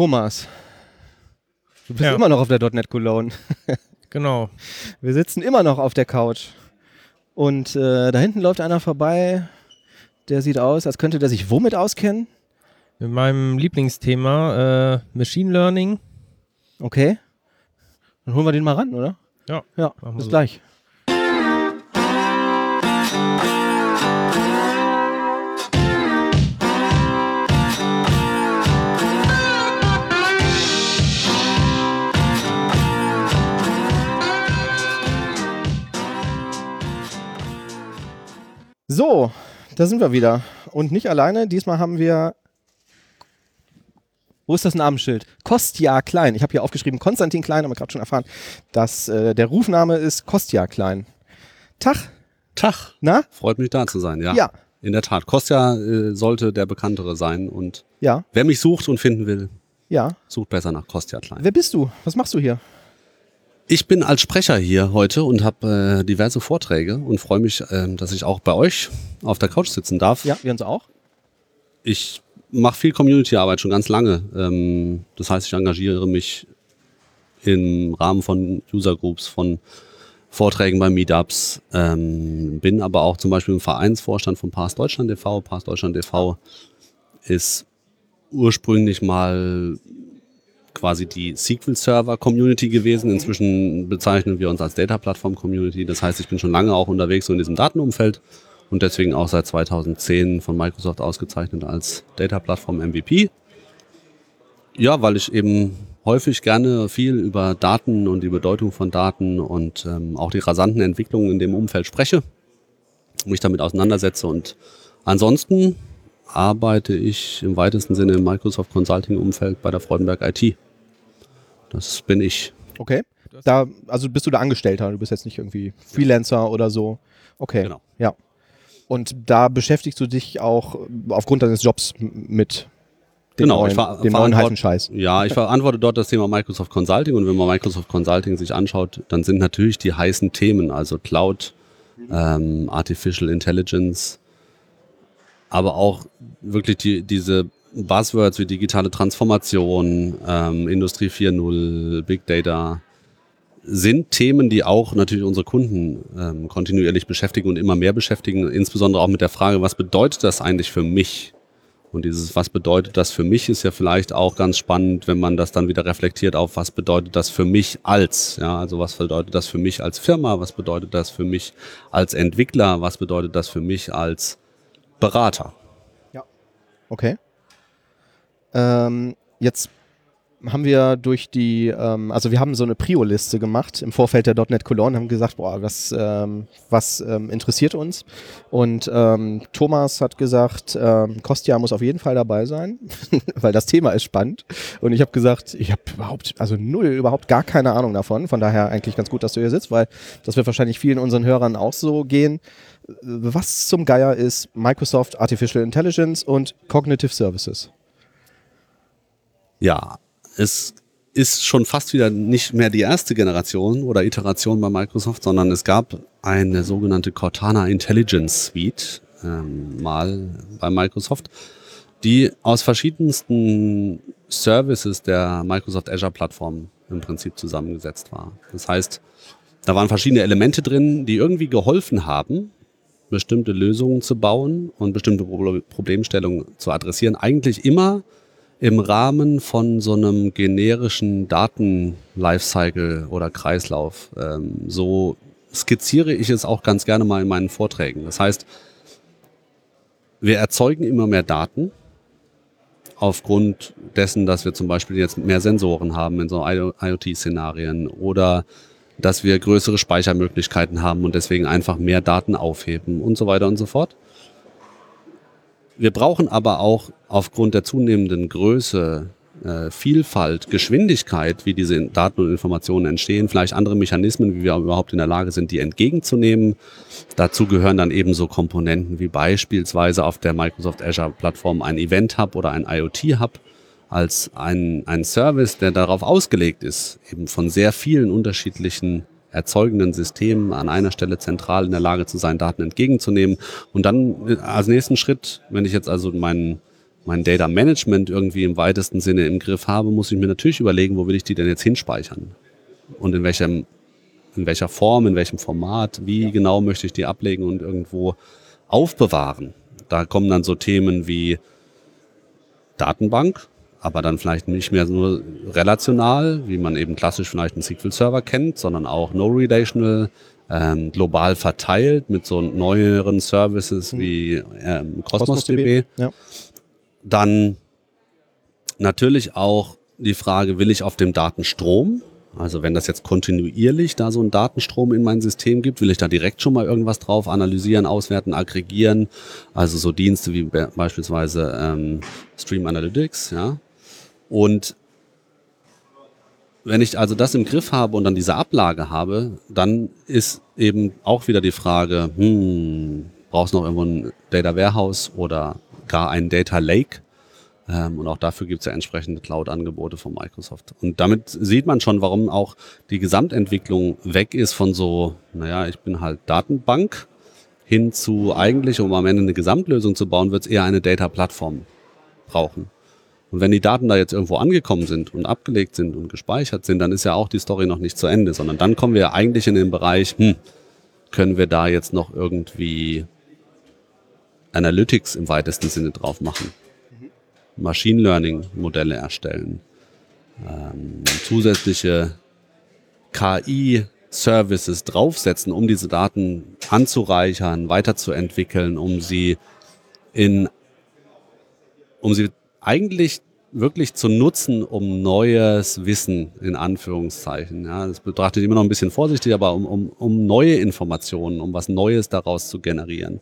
Thomas, du bist Ja. immer noch auf der .NET Cologne. Genau. Wir sitzen immer noch auf der Couch. Und äh, da hinten läuft einer vorbei, der sieht aus, als könnte der sich womit auskennen. Mit meinem Lieblingsthema äh, Machine Learning. Okay. Dann holen wir den mal ran, oder? Ja. Ja, bis so. gleich. So, da sind wir wieder. Und nicht alleine. Diesmal haben wir. Wo ist das Namensschild? Kostja Klein. Ich habe hier aufgeschrieben Konstantin Klein, haben wir gerade schon erfahren, dass äh, der Rufname ist Kostja Klein. Tag, Tag. na? Freut mich da zu sein, ja. Ja. In der Tat. Kostja äh, sollte der bekanntere sein und Ja, wer mich sucht und finden will, ja. sucht besser nach Kostja Klein. Wer bist du? Was machst du hier? Ich bin als Sprecher hier heute und habe äh, diverse Vorträge und freue mich, ähm, dass ich auch bei euch auf der Couch sitzen darf. Ja, wir uns auch. Ich mache viel Community-Arbeit schon ganz lange. Ähm, das heißt, ich engagiere mich im Rahmen von User Groups, von Vorträgen bei Meetups, ähm, bin aber auch zum Beispiel im Vereinsvorstand von Pass Deutschland e.V. Pass Deutschland e.V. ist ursprünglich mal quasi die SQL-Server-Community gewesen. Inzwischen bezeichnen wir uns als Data-Plattform-Community. Das heißt, ich bin schon lange auch unterwegs so in diesem Datenumfeld und deswegen auch seit 2010 von Microsoft ausgezeichnet als Data-Plattform-MVP. Ja, weil ich eben häufig gerne viel über Daten und die Bedeutung von Daten und ähm, auch die rasanten Entwicklungen in dem Umfeld spreche, mich damit auseinandersetze und ansonsten arbeite ich im weitesten Sinne im Microsoft Consulting Umfeld bei der Freudenberg IT. Das bin ich. Okay. Da, also bist du da Angestellter, du bist jetzt nicht irgendwie Freelancer oder so. Okay. Genau. Ja. Und da beschäftigst du dich auch aufgrund deines Jobs mit dem Genau, neuen, ich ver dem neuen heißen Scheiß. Ja, ich verantworte dort das Thema Microsoft Consulting und wenn man Microsoft Consulting sich anschaut, dann sind natürlich die heißen Themen, also Cloud, ähm, Artificial Intelligence, aber auch wirklich die, diese Buzzwords wie digitale Transformation, ähm, Industrie 4.0, Big Data, sind Themen, die auch natürlich unsere Kunden ähm, kontinuierlich beschäftigen und immer mehr beschäftigen, insbesondere auch mit der Frage, was bedeutet das eigentlich für mich? Und dieses, was bedeutet das für mich, ist ja vielleicht auch ganz spannend, wenn man das dann wieder reflektiert auf, was bedeutet das für mich als, ja, also was bedeutet das für mich als Firma, was bedeutet das für mich als Entwickler, was bedeutet das für mich als Berater. Okay. Ähm, jetzt haben wir durch die, ähm, also wir haben so eine Prio-Liste gemacht im Vorfeld der .NET Cologne, haben gesagt, boah, was, ähm, was ähm, interessiert uns? Und ähm, Thomas hat gesagt, ähm, Kostja muss auf jeden Fall dabei sein, weil das Thema ist spannend. Und ich habe gesagt, ich habe überhaupt, also null, überhaupt gar keine Ahnung davon. Von daher eigentlich ganz gut, dass du hier sitzt, weil das wird wahrscheinlich vielen unseren Hörern auch so gehen. Was zum Geier ist Microsoft Artificial Intelligence und Cognitive Services? Ja, es ist schon fast wieder nicht mehr die erste Generation oder Iteration bei Microsoft, sondern es gab eine sogenannte Cortana Intelligence Suite ähm, mal bei Microsoft, die aus verschiedensten Services der Microsoft Azure Plattform im Prinzip zusammengesetzt war. Das heißt, da waren verschiedene Elemente drin, die irgendwie geholfen haben, bestimmte Lösungen zu bauen und bestimmte Pro- Problemstellungen zu adressieren. Eigentlich immer im Rahmen von so einem generischen Daten-Lifecycle oder Kreislauf. Ähm, so skizziere ich es auch ganz gerne mal in meinen Vorträgen. Das heißt, wir erzeugen immer mehr Daten aufgrund dessen, dass wir zum Beispiel jetzt mehr Sensoren haben in so IoT-Szenarien oder dass wir größere Speichermöglichkeiten haben und deswegen einfach mehr Daten aufheben und so weiter und so fort. Wir brauchen aber auch aufgrund der zunehmenden Größe, äh, Vielfalt, Geschwindigkeit, wie diese Daten und Informationen entstehen, vielleicht andere Mechanismen, wie wir überhaupt in der Lage sind, die entgegenzunehmen. Dazu gehören dann eben so Komponenten wie beispielsweise auf der Microsoft Azure Plattform ein Event Hub oder ein IoT Hub als ein, ein Service, der darauf ausgelegt ist, eben von sehr vielen unterschiedlichen erzeugenden Systemen an einer Stelle zentral in der Lage zu sein, Daten entgegenzunehmen. Und dann äh, als nächsten Schritt, wenn ich jetzt also meinen mein Data Management irgendwie im weitesten Sinne im Griff habe, muss ich mir natürlich überlegen, wo will ich die denn jetzt hinspeichern? Und in welchem, in welcher Form, in welchem Format, wie genau möchte ich die ablegen und irgendwo aufbewahren? Da kommen dann so Themen wie Datenbank, aber dann vielleicht nicht mehr nur relational, wie man eben klassisch vielleicht einen SQL-Server kennt, sondern auch no-relational, ähm, global verteilt mit so neueren Services wie ähm, Cosmos, DB. Ja. Dann natürlich auch die Frage, will ich auf dem Datenstrom? Also wenn das jetzt kontinuierlich da so einen Datenstrom in mein System gibt, will ich da direkt schon mal irgendwas drauf analysieren, auswerten, aggregieren. Also so Dienste wie beispielsweise ähm, Stream Analytics, ja. Und wenn ich also das im Griff habe und dann diese Ablage habe, dann ist eben auch wieder die Frage, hm, brauchst du noch irgendwo ein Data Warehouse oder gar ein Data Lake? Ähm, und auch dafür gibt es ja entsprechende Cloud-Angebote von Microsoft. Und damit sieht man schon, warum auch die Gesamtentwicklung weg ist von so, naja, ich bin halt Datenbank hin zu eigentlich, um am Ende eine Gesamtlösung zu bauen, wird es eher eine Data-Plattform brauchen. Und wenn die Daten da jetzt irgendwo angekommen sind und abgelegt sind und gespeichert sind, dann ist ja auch die Story noch nicht zu Ende, sondern dann kommen wir eigentlich in den Bereich, hm, können wir da jetzt noch irgendwie Analytics im weitesten Sinne drauf machen? Machine Learning Modelle erstellen, ähm, zusätzliche KI Services draufsetzen, um diese Daten anzureichern, weiterzuentwickeln, um sie in, um sie eigentlich wirklich zu nutzen, um neues Wissen in Anführungszeichen. Ja, das betrachtet immer noch ein bisschen vorsichtig, aber um, um, um neue Informationen, um was Neues daraus zu generieren.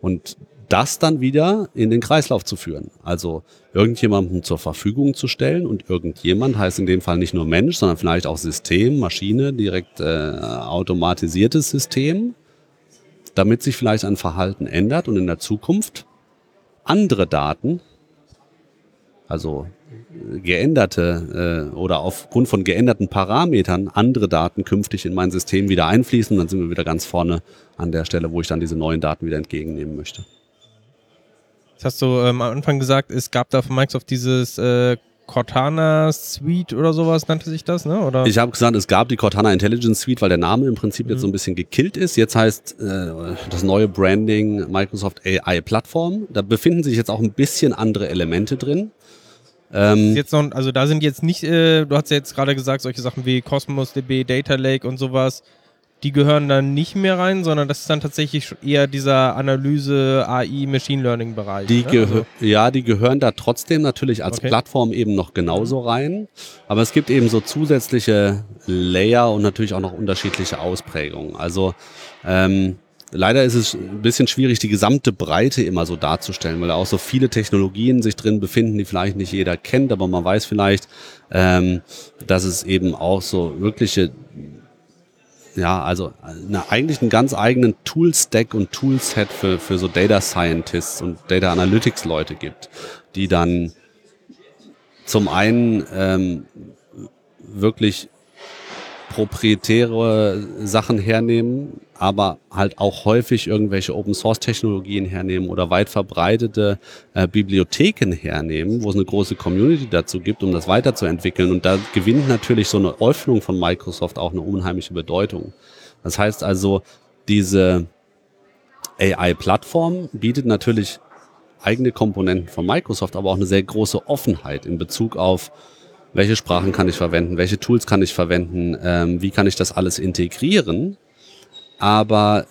Und das dann wieder in den Kreislauf zu führen. Also irgendjemandem zur Verfügung zu stellen und irgendjemand heißt in dem Fall nicht nur Mensch, sondern vielleicht auch System, Maschine, direkt äh, automatisiertes System, damit sich vielleicht ein Verhalten ändert und in der Zukunft andere Daten also geänderte äh, oder aufgrund von geänderten Parametern andere Daten künftig in mein System wieder einfließen. Dann sind wir wieder ganz vorne an der Stelle, wo ich dann diese neuen Daten wieder entgegennehmen möchte. Das hast du ähm, am Anfang gesagt, es gab da von Microsoft dieses äh, Cortana Suite oder sowas nannte sich das, ne? Oder? Ich habe gesagt, es gab die Cortana Intelligence Suite, weil der Name im Prinzip mhm. jetzt so ein bisschen gekillt ist. Jetzt heißt äh, das neue Branding Microsoft AI Plattform. Da befinden sich jetzt auch ein bisschen andere Elemente drin. Ähm, jetzt noch, also da sind jetzt nicht, äh, du hast ja jetzt gerade gesagt, solche Sachen wie Cosmos DB, Data Lake und sowas, die gehören dann nicht mehr rein, sondern das ist dann tatsächlich eher dieser Analyse, AI, Machine Learning Bereich. Die ne? also ja, die gehören da trotzdem natürlich als okay. Plattform eben noch genauso rein. Aber es gibt eben so zusätzliche Layer und natürlich auch noch unterschiedliche Ausprägungen. Also ähm, Leider ist es ein bisschen schwierig, die gesamte Breite immer so darzustellen, weil da auch so viele Technologien sich drin befinden, die vielleicht nicht jeder kennt, aber man weiß vielleicht, ähm, dass es eben auch so wirkliche, ja, also eine, eigentlich einen ganz eigenen Toolstack und Toolset für, für so Data Scientists und Data Analytics Leute gibt, die dann zum einen ähm, wirklich proprietäre Sachen hernehmen, aber halt auch häufig irgendwelche Open Source Technologien hernehmen oder weit verbreitete äh, Bibliotheken hernehmen, wo es eine große Community dazu gibt, um das weiterzuentwickeln. Und da gewinnt natürlich so eine Öffnung von Microsoft auch eine unheimliche Bedeutung. Das heißt also, diese AI-Plattform bietet natürlich eigene Komponenten von Microsoft, aber auch eine sehr große Offenheit in Bezug auf welche Sprachen kann ich verwenden, welche Tools kann ich verwenden, ähm, wie kann ich das alles integrieren. Aber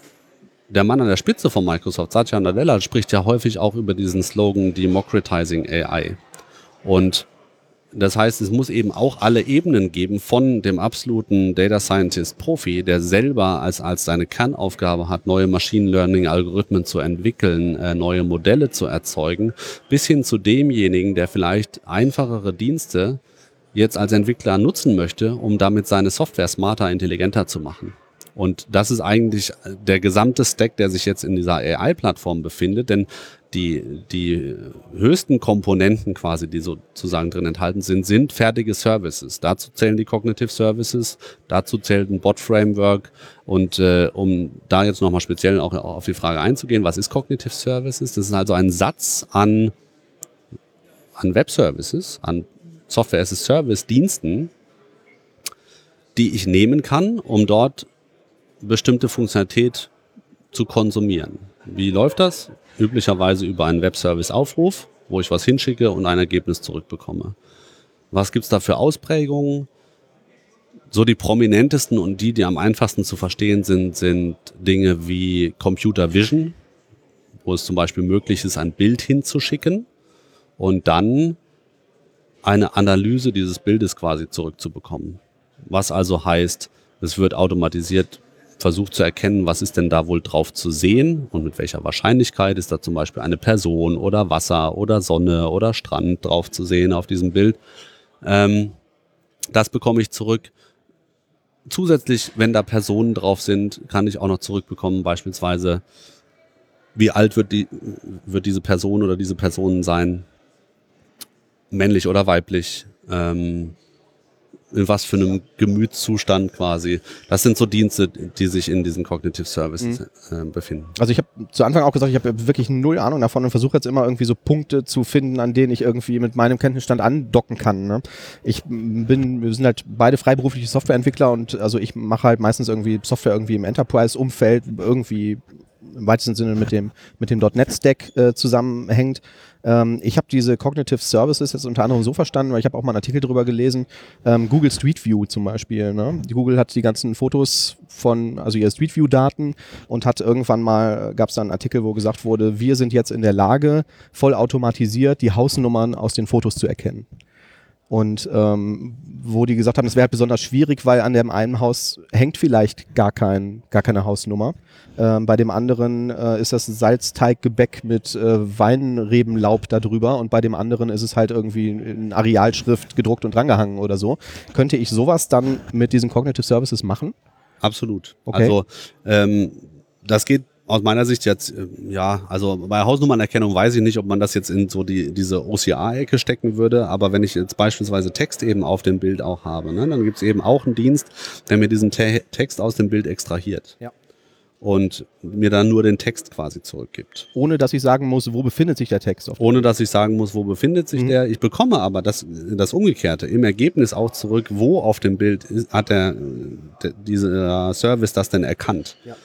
der Mann an der Spitze von Microsoft, Satya Nadella, spricht ja häufig auch über diesen Slogan Democratizing AI. Und das heißt, es muss eben auch alle Ebenen geben von dem absoluten Data Scientist Profi, der selber als, als seine Kernaufgabe hat, neue Machine Learning Algorithmen zu entwickeln, äh, neue Modelle zu erzeugen, bis hin zu demjenigen, der vielleicht einfachere Dienste jetzt als Entwickler nutzen möchte, um damit seine Software smarter, intelligenter zu machen. Und das ist eigentlich der gesamte Stack, der sich jetzt in dieser AI-Plattform befindet, denn die, die höchsten Komponenten quasi, die sozusagen drin enthalten sind, sind fertige Services. Dazu zählen die Cognitive Services, dazu zählt ein Bot-Framework und äh, um da jetzt nochmal speziell auch auf die Frage einzugehen, was ist Cognitive Services? Das ist also ein Satz an an Web-Services, an Software-as-a-Service-Diensten, die ich nehmen kann, um dort bestimmte Funktionalität zu konsumieren. Wie läuft das? Üblicherweise über einen Web-Service-Aufruf, wo ich was hinschicke und ein Ergebnis zurückbekomme. Was gibt's da für Ausprägungen? So die prominentesten und die, die am einfachsten zu verstehen sind, sind Dinge wie Computer Vision, wo es zum Beispiel möglich ist, ein Bild hinzuschicken und dann eine Analyse dieses Bildes quasi zurückzubekommen. Was also heißt, es wird automatisiert versucht zu erkennen, was ist denn da wohl drauf zu sehen und mit welcher Wahrscheinlichkeit ist da zum Beispiel eine Person oder Wasser oder Sonne oder Strand drauf zu sehen auf diesem Bild. Ähm, das bekomme ich zurück. Zusätzlich, wenn da Personen drauf sind, kann ich auch noch zurückbekommen, beispielsweise, wie alt wird, die, wird diese Person oder diese Personen sein, männlich oder weiblich, ähm, in was für einem Gemütszustand quasi. Das sind so Dienste, die sich in diesem Cognitive Service mhm. äh, befinden. Also ich habe zu Anfang auch gesagt, ich habe wirklich null Ahnung davon und versuche jetzt immer irgendwie so Punkte zu finden, an denen ich irgendwie mit meinem Kenntnisstand andocken kann. Ne? Ich bin, wir sind halt beide freiberufliche Softwareentwickler und also ich mache halt meistens irgendwie Software irgendwie im Enterprise-Umfeld irgendwie im weitesten Sinne mit dem, mit dem .NET-Stack äh, zusammenhängt. Ähm, ich habe diese Cognitive Services jetzt unter anderem so verstanden, weil ich habe auch mal einen Artikel drüber gelesen, ähm, Google Street View zum Beispiel. Ne? Google hat die ganzen Fotos von, also ihre Street View-Daten und hat irgendwann mal, gab es da einen Artikel, wo gesagt wurde, wir sind jetzt in der Lage, vollautomatisiert die Hausnummern aus den Fotos zu erkennen. Und ähm, wo die gesagt haben, es wäre halt besonders schwierig, weil an dem einen Haus hängt vielleicht gar, kein, gar keine Hausnummer. Ähm, bei dem anderen äh, ist das Salzteiggebäck mit äh, Weinrebenlaub darüber und bei dem anderen ist es halt irgendwie in Arealschrift gedruckt und drangehangen oder so. Könnte ich sowas dann mit diesen Cognitive Services machen? Absolut. Okay. Also ähm, das geht aus meiner Sicht jetzt, äh, ja, also bei Hausnummernerkennung weiß ich nicht, ob man das jetzt in so die, diese OCR-Ecke stecken würde, aber wenn ich jetzt beispielsweise Text eben auf dem Bild auch habe, ne, dann gibt es eben auch einen Dienst, der mir diesen Te Text aus dem Bild extrahiert. Ja und mir dann nur den Text quasi zurückgibt. Ohne dass ich sagen muss, wo befindet sich der Text? Ohne dass ich sagen muss, wo befindet sich mhm. der. Ich bekomme aber das, das Umgekehrte im Ergebnis auch zurück, wo auf dem Bild ist, hat der, der dieser Service das denn erkannt? Ja.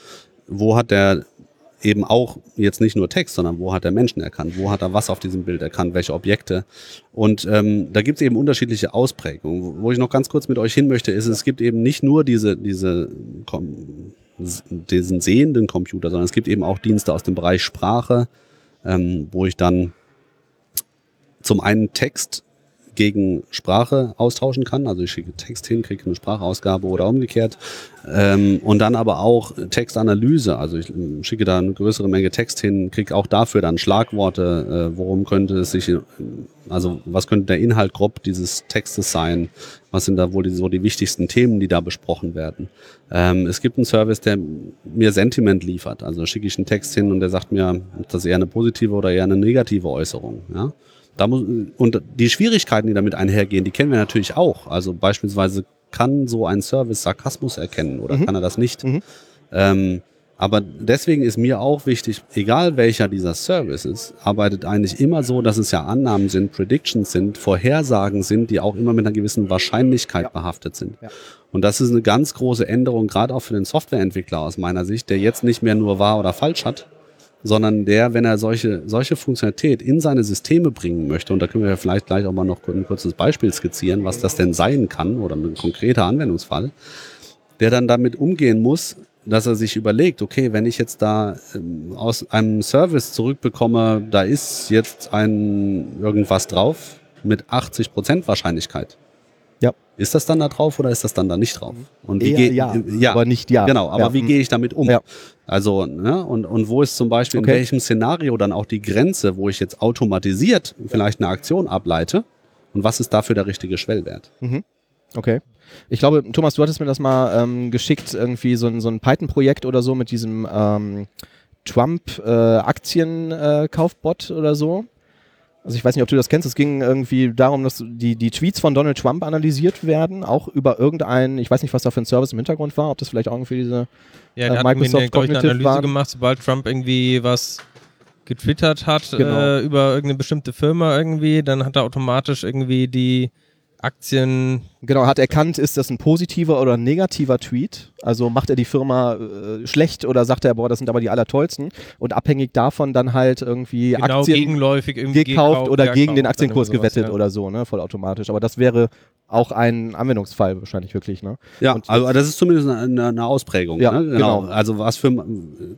Wo hat der eben auch jetzt nicht nur Text, sondern wo hat er Menschen erkannt, wo hat er was auf diesem Bild erkannt, welche Objekte. Und ähm, da gibt es eben unterschiedliche Ausprägungen. Wo ich noch ganz kurz mit euch hin möchte, ist, es gibt eben nicht nur diese, diese diesen sehenden Computer, sondern es gibt eben auch Dienste aus dem Bereich Sprache, ähm, wo ich dann zum einen Text gegen Sprache austauschen kann. Also ich schicke Text hin, kriege eine Sprachausgabe oder umgekehrt. Ähm, und dann aber auch Textanalyse. Also ich ähm, schicke da eine größere Menge Text hin, kriege auch dafür dann Schlagworte. Äh, worum könnte es sich, also was könnte der Inhalt grob dieses Textes sein? Was sind da wohl die, so die wichtigsten Themen, die da besprochen werden? Ähm, es gibt einen Service, der mir Sentiment liefert. Also schicke ich einen Text hin und der sagt mir, ist das eher eine positive oder eher eine negative Äußerung. Ja? Da muss, und die Schwierigkeiten, die damit einhergehen, die kennen wir natürlich auch. Also beispielsweise kann so ein Service Sarkasmus erkennen oder mhm. kann er das nicht. Mhm. Ähm, aber deswegen ist mir auch wichtig, egal welcher dieser Services, arbeitet eigentlich immer so, dass es ja Annahmen sind, Predictions sind, Vorhersagen sind, die auch immer mit einer gewissen Wahrscheinlichkeit ja. behaftet sind. Ja. Und das ist eine ganz große Änderung, gerade auch für den Softwareentwickler aus meiner Sicht, der jetzt nicht mehr nur wahr oder falsch hat, sondern der, wenn er solche, solche Funktionalität in seine Systeme bringen möchte, und da können wir vielleicht gleich auch mal noch ein kurzes Beispiel skizzieren, was das denn sein kann oder ein konkreter Anwendungsfall, der dann damit umgehen muss, dass er sich überlegt, okay, wenn ich jetzt da ähm, aus einem Service zurückbekomme, da ist jetzt ein irgendwas drauf mit 80% Wahrscheinlichkeit. Ist das dann da drauf oder ist das dann da nicht drauf? Und wie Eher, ja, ja, aber nicht ja. Genau, aber ja. wie gehe ich damit um? Ja. Also, ne, und, und wo ist zum Beispiel okay. in welchem Szenario dann auch die Grenze, wo ich jetzt automatisiert vielleicht eine Aktion ableite und was ist dafür der richtige Schwellwert? Mhm. Okay. Ich glaube, Thomas, du hattest mir das mal ähm, geschickt, irgendwie so, so ein Python-Projekt oder so mit diesem ähm, Trump-Aktien-Kaufbot äh, oder so. Also ich weiß nicht, ob du das kennst. Es ging irgendwie darum, dass die, die Tweets von Donald Trump analysiert werden, auch über irgendeinen, ich weiß nicht, was da für ein Service im Hintergrund war, ob das vielleicht auch irgendwie diese ja, äh, Microsoft Cognitive eine Analyse war. gemacht, sobald Trump irgendwie was getwittert hat genau. äh, über irgendeine bestimmte Firma irgendwie, dann hat er automatisch irgendwie die Aktien. Genau, hat erkannt, ist das ein positiver oder ein negativer Tweet? Also macht er die Firma äh, schlecht oder sagt er, boah, das sind aber die allertollsten? Und abhängig davon dann halt irgendwie genau, Aktien gegenläufig irgendwie gekauft oder gegen den Aktienkurs oder gewettet ja. oder so, ne? Vollautomatisch. Aber das wäre auch ein Anwendungsfall wahrscheinlich wirklich, ne? Ja, und also das ist zumindest eine, eine Ausprägung. Ja, ne? genau. genau. Also was für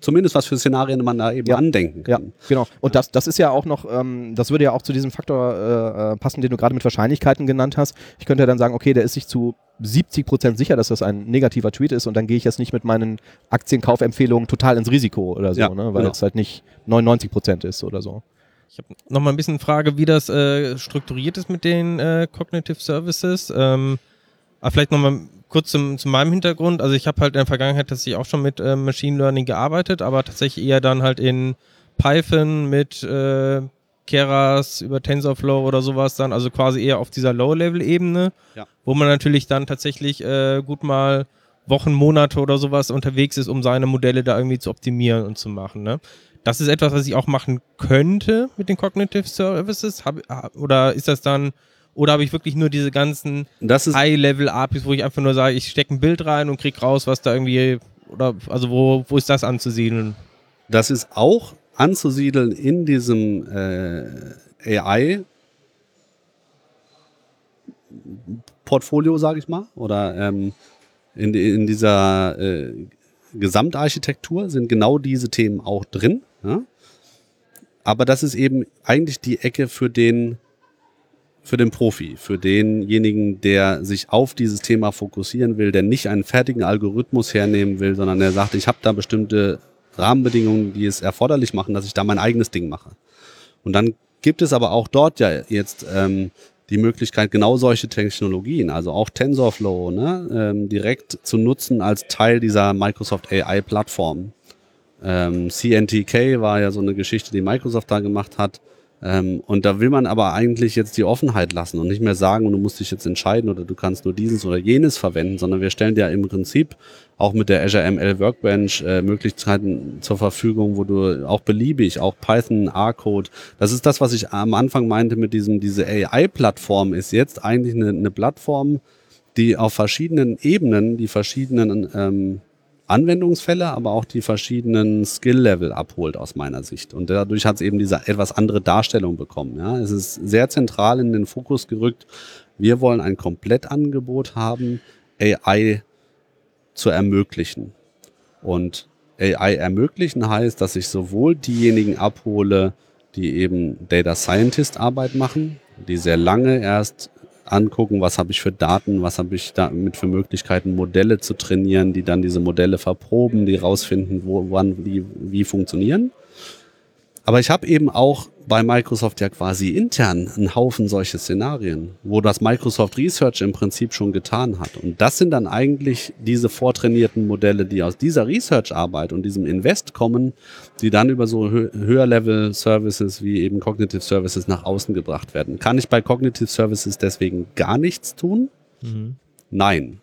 zumindest was für Szenarien man da eben ja. andenken kann. Ja, genau. Und das, das ist ja auch noch, ähm, das würde ja auch zu diesem Faktor äh, äh passen, den du gerade mit Wahrscheinlichkeiten genannt hast. Ich könnte ja dann sagen, okay, der ist sich zu 70 Prozent sicher, dass das ein negativer Tweet ist und dann gehe ich jetzt nicht mit meinen Aktienkaufempfehlungen total ins Risiko oder so, ja, ne? weil genau. es halt nicht 99 Prozent ist oder so. Ich habe noch mal ein bisschen Frage, wie das äh, strukturiert ist mit den äh, Cognitive Services. Ähm, aber vielleicht noch mal kurz zum, zu meinem Hintergrund. Also ich habe halt in der Vergangenheit tatsächlich auch schon mit äh, Machine Learning gearbeitet, aber tatsächlich eher dann halt in Python mit äh, Keras über TensorFlow oder sowas dann, also quasi eher auf dieser Low-Level-Ebene, ja. wo man natürlich dann tatsächlich äh, gut mal Wochen, Monate oder sowas unterwegs ist, um seine Modelle da irgendwie zu optimieren und zu machen. Ne? Das ist etwas, was ich auch machen könnte mit den Cognitive Services. Hab, oder ist das dann, oder habe ich wirklich nur diese ganzen High-Level-APIs, wo ich einfach nur sage, ich stecke ein Bild rein und kriege raus, was da irgendwie, oder also wo, wo ist das anzusiedeln? Das ist auch anzusiedeln in diesem äh, AI Portfolio, sage ich mal, oder ähm, in, in dieser äh, Gesamtarchitektur sind genau diese Themen auch drin. Ja? Aber das ist eben eigentlich die Ecke für den, für den Profi, für denjenigen, der sich auf dieses Thema fokussieren will, der nicht einen fertigen Algorithmus hernehmen will, sondern der sagt, ich habe da bestimmte Rahmenbedingungen, die es erforderlich machen, dass ich da mein eigenes Ding mache. Und dann gibt es aber auch dort ja jetzt ähm, die Möglichkeit, genau solche Technologien, also auch TensorFlow, ne, ähm, direkt zu nutzen als Teil dieser Microsoft AI-Plattform. Ähm, CNTK war ja so eine Geschichte, die Microsoft da gemacht hat. Ähm, und da will man aber eigentlich jetzt die Offenheit lassen und nicht mehr sagen, du musst dich jetzt entscheiden oder du kannst nur dieses oder jenes verwenden, sondern wir stellen dir im Prinzip auch mit der Azure ML Workbench äh, Möglichkeiten zur Verfügung, wo du auch beliebig, auch Python, R-Code, das ist das, was ich am Anfang meinte mit diesem, diese AI-Plattform ist jetzt eigentlich eine, eine Plattform, die auf verschiedenen Ebenen die verschiedenen ähm, Anwendungsfälle, aber auch die verschiedenen Skill-Level abholt aus meiner Sicht. Und dadurch hat es eben diese etwas andere Darstellung bekommen. Ja? Es ist sehr zentral in den Fokus gerückt. Wir wollen ein Komplettangebot haben, AI zu ermöglichen. Und AI ermöglichen heißt, dass ich sowohl diejenigen abhole, die eben Data Scientist Arbeit machen, die sehr lange erst angucken, was habe ich für Daten, was habe ich damit für Möglichkeiten, Modelle zu trainieren, die dann diese Modelle verproben, die rausfinden, wo, wann, wie, wie funktionieren. Aber ich habe eben auch bei Microsoft ja quasi intern einen Haufen solche Szenarien, wo das Microsoft Research im Prinzip schon getan hat. Und das sind dann eigentlich diese vortrainierten Modelle, die aus dieser Research-Arbeit und diesem Invest kommen, die dann über so hö höher-Level Services wie eben Cognitive Services nach außen gebracht werden. Kann ich bei Cognitive Services deswegen gar nichts tun? Mhm. Nein.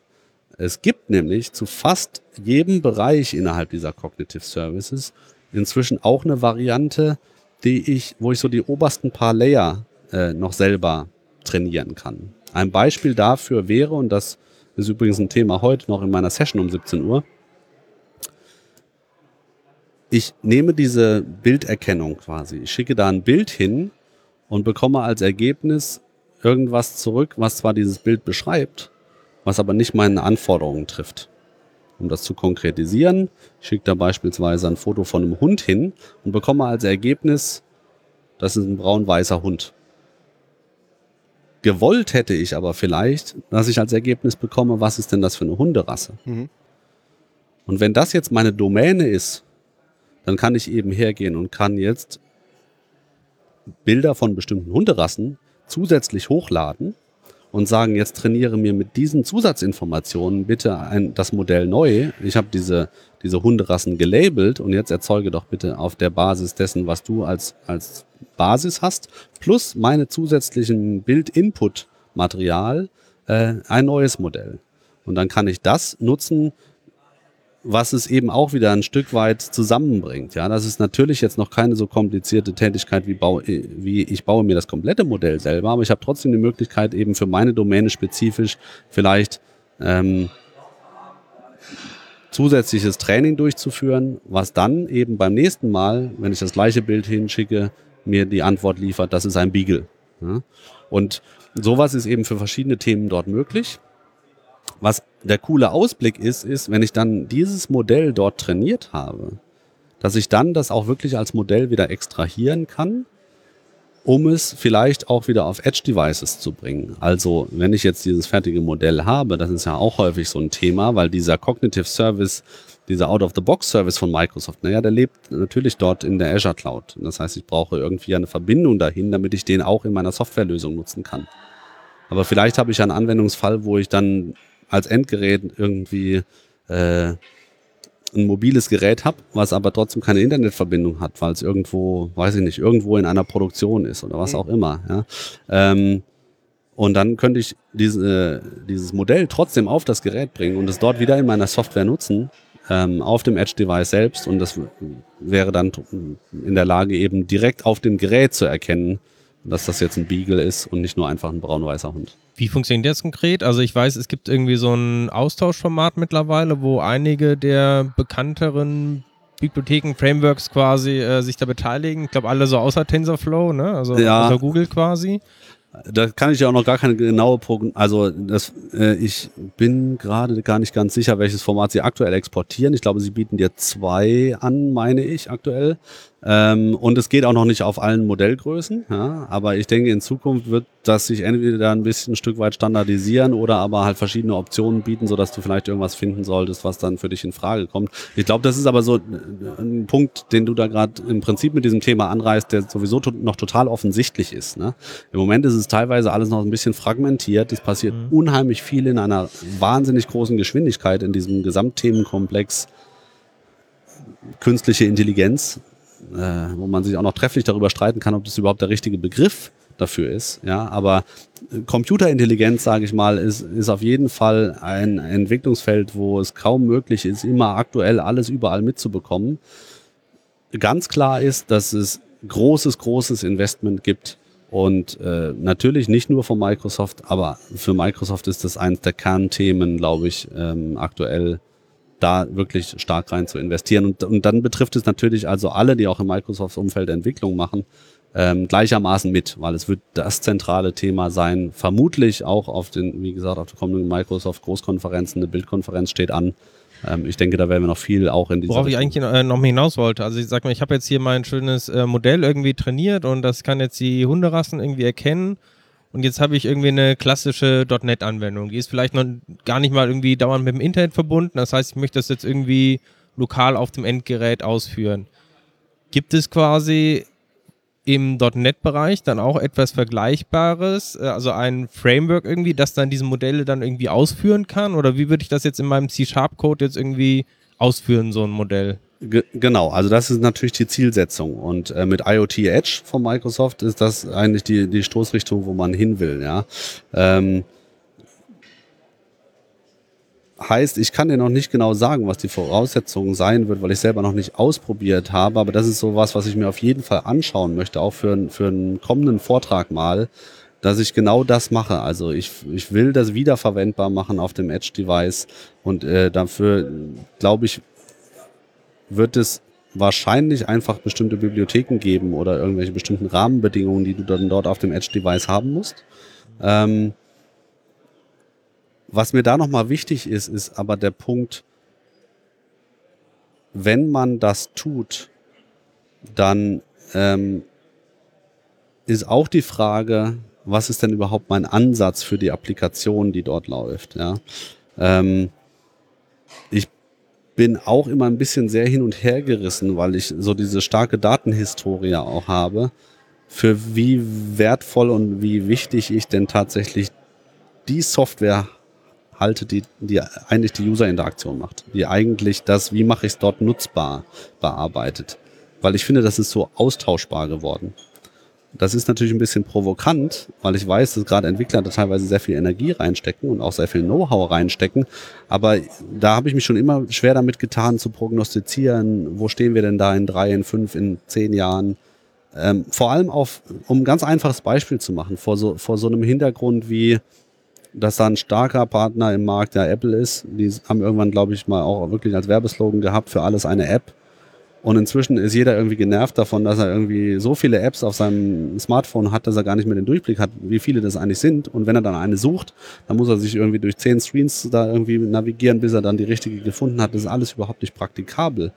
Es gibt nämlich zu fast jedem Bereich innerhalb dieser Cognitive Services inzwischen auch eine Variante, die ich, wo ich so die obersten paar Layer äh, noch selber trainieren kann. Ein Beispiel dafür wäre, und das ist übrigens ein Thema heute noch in meiner Session um 17 Uhr, ich nehme diese Bilderkennung quasi, ich schicke da ein Bild hin und bekomme als Ergebnis irgendwas zurück, was zwar dieses Bild beschreibt, was aber nicht meine Anforderungen trifft. Um das zu konkretisieren, schicke da beispielsweise ein Foto von einem Hund hin und bekomme als Ergebnis, das ist ein braun-weißer Hund. Gewollt hätte ich aber vielleicht, dass ich als Ergebnis bekomme, was ist denn das für eine Hunderasse? Mhm. Und wenn das jetzt meine Domäne ist, dann kann ich eben hergehen und kann jetzt Bilder von bestimmten Hunderassen zusätzlich hochladen und sagen, jetzt trainiere mir mit diesen Zusatzinformationen bitte ein, das Modell neu. Ich habe diese, diese Hunderassen gelabelt und jetzt erzeuge doch bitte auf der Basis dessen, was du als, als Basis hast, plus meine zusätzlichen Bild-Input-Material äh, ein neues Modell. Und dann kann ich das nutzen was es eben auch wieder ein Stück weit zusammenbringt. Ja, das ist natürlich jetzt noch keine so komplizierte Tätigkeit wie, bau, wie ich baue mir das komplette Modell selber, aber ich habe trotzdem die Möglichkeit eben für meine Domäne spezifisch vielleicht ähm, zusätzliches Training durchzuführen, was dann eben beim nächsten Mal, wenn ich das gleiche Bild hinschicke, mir die Antwort liefert, das ist ein Beagle. Ja? Und sowas ist eben für verschiedene Themen dort möglich. Was der coole Ausblick ist, ist, wenn ich dann dieses Modell dort trainiert habe, dass ich dann das auch wirklich als Modell wieder extrahieren kann, um es vielleicht auch wieder auf Edge-Devices zu bringen. Also wenn ich jetzt dieses fertige Modell habe, das ist ja auch häufig so ein Thema, weil dieser Cognitive Service, dieser Out-of-the-Box-Service von Microsoft, naja, der lebt natürlich dort in der Azure Cloud. Das heißt, ich brauche irgendwie eine Verbindung dahin, damit ich den auch in meiner Softwarelösung nutzen kann. Aber vielleicht habe ich einen Anwendungsfall, wo ich dann als Endgerät irgendwie äh, ein mobiles Gerät habe, was aber trotzdem keine Internetverbindung hat, weil es irgendwo, weiß ich nicht, irgendwo in einer Produktion ist oder was mhm. auch immer. Ja. Ähm, und dann könnte ich diese, dieses Modell trotzdem auf das Gerät bringen und es dort wieder in meiner Software nutzen, ähm, auf dem Edge-Device selbst. Und das wäre dann in der Lage, eben direkt auf dem Gerät zu erkennen, dass das jetzt ein Beagle ist und nicht nur einfach ein braun-weißer Hund. Wie funktioniert das konkret? Also ich weiß, es gibt irgendwie so ein Austauschformat mittlerweile, wo einige der bekannteren Bibliotheken, Frameworks quasi äh, sich da beteiligen. Ich glaube alle so außer TensorFlow, ne? Also ja. außer Google quasi. Da kann ich ja auch noch gar keine genaue Prognose, also das, äh, ich bin gerade gar nicht ganz sicher, welches Format sie aktuell exportieren. Ich glaube, sie bieten dir zwei an, meine ich, aktuell. Ähm, und es geht auch noch nicht auf allen Modellgrößen, ja, aber ich denke, in Zukunft wird das sich entweder ein bisschen ein Stück weit standardisieren oder aber halt verschiedene Optionen bieten, sodass du vielleicht irgendwas finden solltest, was dann für dich in Frage kommt. Ich glaube, das ist aber so ein Punkt, den du da gerade im Prinzip mit diesem Thema anreißt, der sowieso to noch total offensichtlich ist. Ne? Im Moment ist es teilweise alles noch ein bisschen fragmentiert. Es passiert mhm. unheimlich viel in einer wahnsinnig großen Geschwindigkeit in diesem Gesamtthemenkomplex künstliche Intelligenz äh, wo man sich auch noch trefflich darüber streiten kann, ob das überhaupt der richtige Begriff dafür ist. Ja, aber äh, Computerintelligenz, sage ich mal, ist, ist auf jeden Fall ein Entwicklungsfeld, wo es kaum möglich ist, immer aktuell alles überall mitzubekommen. Ganz klar ist, dass es großes, großes Investment gibt und äh, natürlich nicht nur von Microsoft, aber für Microsoft ist das eines der Kernthemen, glaube ich, ähm, aktuell da wirklich stark rein zu investieren. Und, und dann betrifft es natürlich also alle, die auch im Microsoft-Umfeld Entwicklung machen, ähm, gleichermaßen mit, weil es wird das zentrale Thema sein, vermutlich auch auf den, wie gesagt, auf der kommenden Microsoft-Großkonferenzen, eine Bildkonferenz steht an. Ähm, ich denke, da werden wir noch viel auch in dieser Worauf Richtung. ich eigentlich äh, noch hinaus wollte, also ich sag mal, ich habe jetzt hier mein schönes äh, Modell irgendwie trainiert und das kann jetzt die Hunderassen irgendwie erkennen und jetzt habe ich irgendwie eine klassische .NET-Anwendung. Die ist vielleicht noch gar nicht mal irgendwie dauernd mit dem Internet verbunden. Das heißt, ich möchte das jetzt irgendwie lokal auf dem Endgerät ausführen. Gibt es quasi im .NET-Bereich dann auch etwas Vergleichbares, äh, also ein Framework irgendwie, das dann diese Modelle dann irgendwie ausführen kann? Oder wie würde ich das jetzt in meinem C-Sharp-Code jetzt irgendwie ausführen, so ein Modell? Genau, also das ist natürlich die Zielsetzung. Und äh, mit IoT Edge von Microsoft ist das eigentlich die, die Stoßrichtung, wo man hin will. Ja. Ähm, heißt, ich kann dir noch nicht genau sagen, was die Voraussetzungen sein wird, weil ich selber noch nicht ausprobiert habe. Aber das ist sowas, was ich mir auf jeden Fall anschauen möchte, auch für, für einen kommenden Vortrag mal, dass ich genau das mache. Also ich, ich will das wiederverwendbar machen auf dem Edge-Device und äh, dafür, glaube ich, wird es wahrscheinlich einfach bestimmte Bibliotheken geben oder irgendwelche bestimmten Rahmenbedingungen, die du dann dort auf dem Edge-Device haben musst. Ähm, was mir da nochmal wichtig ist, ist aber der Punkt, wenn man das tut, dann ähm, ist auch die Frage, was ist denn überhaupt mein Ansatz für die Applikation, die dort läuft. Ja? Ähm, bin auch immer ein bisschen sehr hin und her gerissen, weil ich so diese starke Datenhistorie auch habe, für wie wertvoll und wie wichtig ich denn tatsächlich die Software halte, die, die eigentlich die User-Interaktion macht, die eigentlich das, wie mache ich es dort nutzbar, bearbeitet. Weil ich finde, das ist so austauschbar geworden. Das ist natürlich ein bisschen provokant, weil ich weiß, dass gerade Entwickler da teilweise sehr viel Energie reinstecken und auch sehr viel Know-how reinstecken. Aber da habe ich mich schon immer schwer damit getan, zu prognostizieren, wo stehen wir denn da in drei, in fünf, in zehn Jahren. Ähm, vor allem auf, um ein ganz einfaches Beispiel zu machen, vor so, vor so einem Hintergrund wie, dass da ein starker Partner im Markt der Apple ist. Die haben irgendwann, glaube ich, mal auch wirklich als Werbeslogan gehabt, für alles eine App. Und inzwischen ist jeder irgendwie genervt davon, dass er irgendwie so viele Apps auf seinem Smartphone hat, dass er gar nicht mehr den Durchblick hat, wie viele das eigentlich sind. Und wenn er dann eine sucht, dann muss er sich irgendwie durch zehn Screens da irgendwie navigieren, bis er dann die richtige gefunden hat. Das ist alles überhaupt nicht praktikabel.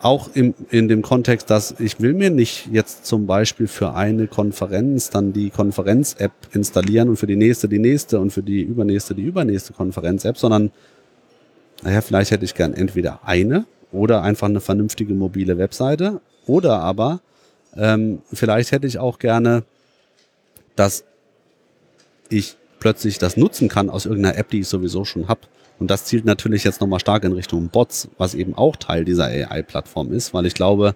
Auch im, in dem Kontext, dass ich will mir nicht jetzt zum Beispiel für eine Konferenz dann die Konferenz-App installieren und für die nächste die nächste und für die übernächste die übernächste Konferenz-App, sondern naja, vielleicht hätte ich gern entweder eine oder einfach eine vernünftige mobile Webseite. Oder aber ähm, vielleicht hätte ich auch gerne, dass ich plötzlich das nutzen kann aus irgendeiner App, die ich sowieso schon habe. Und das zielt natürlich jetzt nochmal stark in Richtung Bots, was eben auch Teil dieser AI-Plattform ist, weil ich glaube,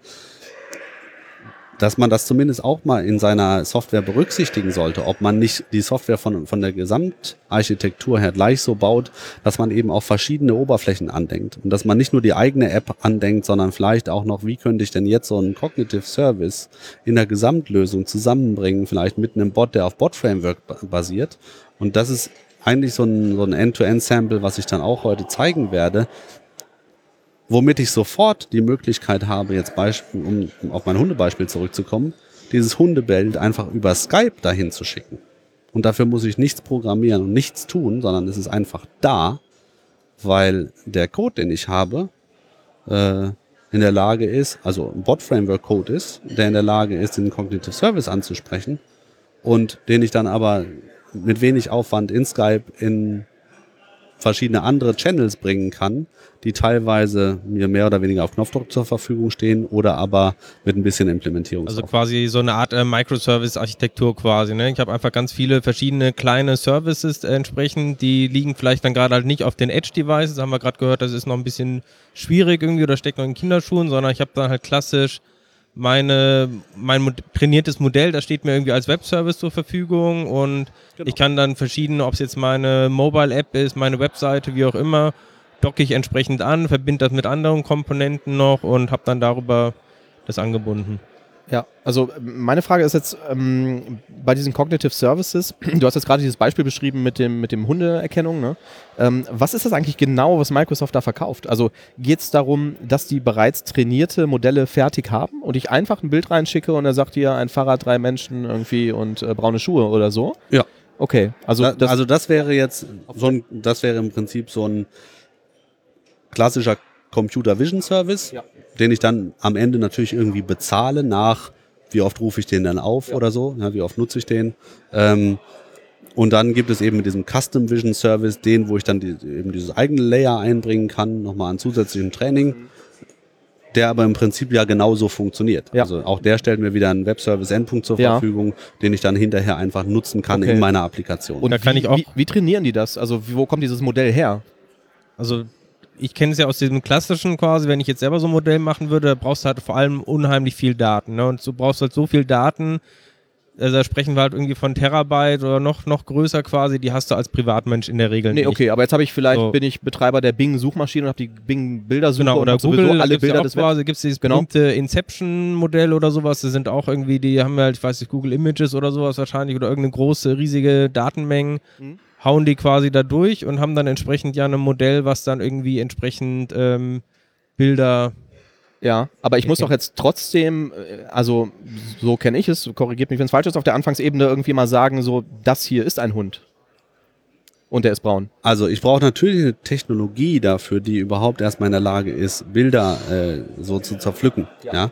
dass man das zumindest auch mal in seiner Software berücksichtigen sollte, ob man nicht die Software von, von der Gesamtarchitektur her gleich so baut, dass man eben auch verschiedene Oberflächen andenkt und dass man nicht nur die eigene App andenkt, sondern vielleicht auch noch, wie könnte ich denn jetzt so einen Cognitive Service in der Gesamtlösung zusammenbringen, vielleicht mit einem Bot, der auf Bot-Framework basiert. Und das ist eigentlich so ein, so ein End-to-End-Sample, was ich dann auch heute zeigen werde, womit ich sofort die Möglichkeit habe, jetzt Beispiel, um auf mein Hundebeispiel zurückzukommen, dieses Hundebild einfach über Skype dahin zu schicken. Und dafür muss ich nichts programmieren und nichts tun, sondern es ist einfach da, weil der Code, den ich habe, äh, in der Lage ist, also ein Bot-Framework-Code ist, der in der Lage ist, den Cognitive Service anzusprechen und den ich dann aber mit wenig Aufwand in Skype in verschiedene andere Channels bringen kann, die teilweise mir mehr oder weniger auf Knopfdruck zur Verfügung stehen oder aber mit ein bisschen Implementierung. Also quasi so eine Art äh, Microservice-Architektur quasi. Ne? Ich habe einfach ganz viele verschiedene kleine Services äh, entsprechend, die liegen vielleicht dann gerade halt nicht auf den Edge-Devices, haben wir gerade gehört, das ist noch ein bisschen schwierig irgendwie oder steckt noch in Kinderschuhen, sondern ich habe dann halt klassisch meine, mein trainiertes Modell, das steht mir irgendwie als Webservice zur Verfügung und genau. ich kann dann verschiedene, ob es jetzt meine Mobile-App ist, meine Webseite, wie auch immer, docke ich entsprechend an, verbinde das mit anderen Komponenten noch und habe dann darüber das angebunden. Ja, also meine Frage ist jetzt ähm, bei diesen Cognitive Services, du hast jetzt gerade dieses Beispiel beschrieben mit dem, mit dem Hundeerkennung, ne? Ähm, was ist das eigentlich genau, was Microsoft da verkauft? Also geht es darum, dass die bereits trainierte Modelle fertig haben und ich einfach ein Bild reinschicke und er sagt dir ein Fahrrad, drei Menschen irgendwie und äh, braune Schuhe oder so? Ja. Okay, also das, also das wäre jetzt so ein, das wäre im Prinzip so ein klassischer Computer Vision Service, ja. Den ich dann am Ende natürlich irgendwie bezahle nach, wie oft rufe ich den dann auf ja. oder so, ja, wie oft nutze ich den. Ähm, und dann gibt es eben mit diesem Custom Vision Service den, wo ich dann die, eben dieses eigene Layer einbringen kann, nochmal an zusätzlichem Training, der aber im Prinzip ja genauso funktioniert. Ja. Also auch der stellt mir wieder einen Webservice-Endpunkt zur ja. Verfügung, den ich dann hinterher einfach nutzen kann okay. in meiner Applikation. Und da kann wie, ich auch wie, wie trainieren die das? Also wo kommt dieses Modell her? Also ich kenne es ja aus diesem klassischen quasi, wenn ich jetzt selber so ein Modell machen würde, brauchst du halt vor allem unheimlich viel Daten. Ne? Und du brauchst halt so viel Daten, also da sprechen wir halt irgendwie von Terabyte oder noch, noch größer quasi, die hast du als Privatmensch in der Regel nee, nicht. Nee, okay, aber jetzt habe ich vielleicht, so. bin ich Betreiber der Bing-Suchmaschine und habe die Bing-Bildersuche genau, oder Google, alle Bilder ja des quasi, gibt es dieses genau. berühmte Inception-Modell oder sowas, das sind auch irgendwie, die haben halt, ich weiß nicht, Google Images oder sowas wahrscheinlich oder irgendeine große, riesige Datenmengen. Mhm hauen die quasi da durch und haben dann entsprechend ja ein Modell, was dann irgendwie entsprechend ähm, Bilder. Ja, aber ich muss doch jetzt trotzdem, äh, also so kenne ich es, korrigiert mich, wenn es falsch ist, auf der Anfangsebene irgendwie mal sagen, so, das hier ist ein Hund. Und der ist braun. Also ich brauche natürlich eine Technologie dafür, die überhaupt erstmal in der Lage ist, Bilder äh, so zu zerpflücken. Ja. ja.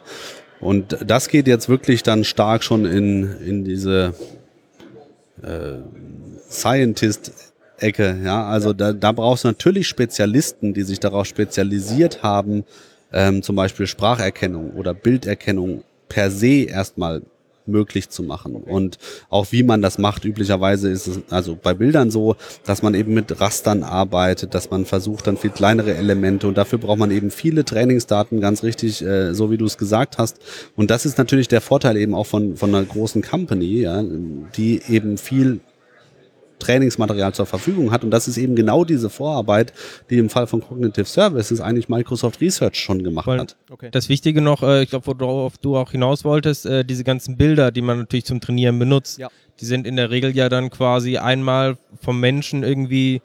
Und das geht jetzt wirklich dann stark schon in, in diese äh, Scientist-Ecke. Ja, also da, da brauchst du natürlich Spezialisten, die sich darauf spezialisiert haben, ähm, zum Beispiel Spracherkennung oder Bilderkennung per se erstmal möglich zu machen. Und auch wie man das macht, üblicherweise ist es also bei Bildern so, dass man eben mit Rastern arbeitet, dass man versucht dann viel kleinere Elemente und dafür braucht man eben viele Trainingsdaten, ganz richtig, äh, so wie du es gesagt hast. Und das ist natürlich der Vorteil eben auch von, von einer großen Company, ja, die eben viel Trainingsmaterial zur Verfügung hat. Und das ist eben genau diese Vorarbeit, die im Fall von Cognitive Services eigentlich Microsoft Research schon gemacht Weil, hat. Okay. Das Wichtige noch, äh, ich glaube, worauf du auch hinaus wolltest, äh, diese ganzen Bilder, die man natürlich zum Trainieren benutzt, ja. die sind in der Regel ja dann quasi einmal vom Menschen irgendwie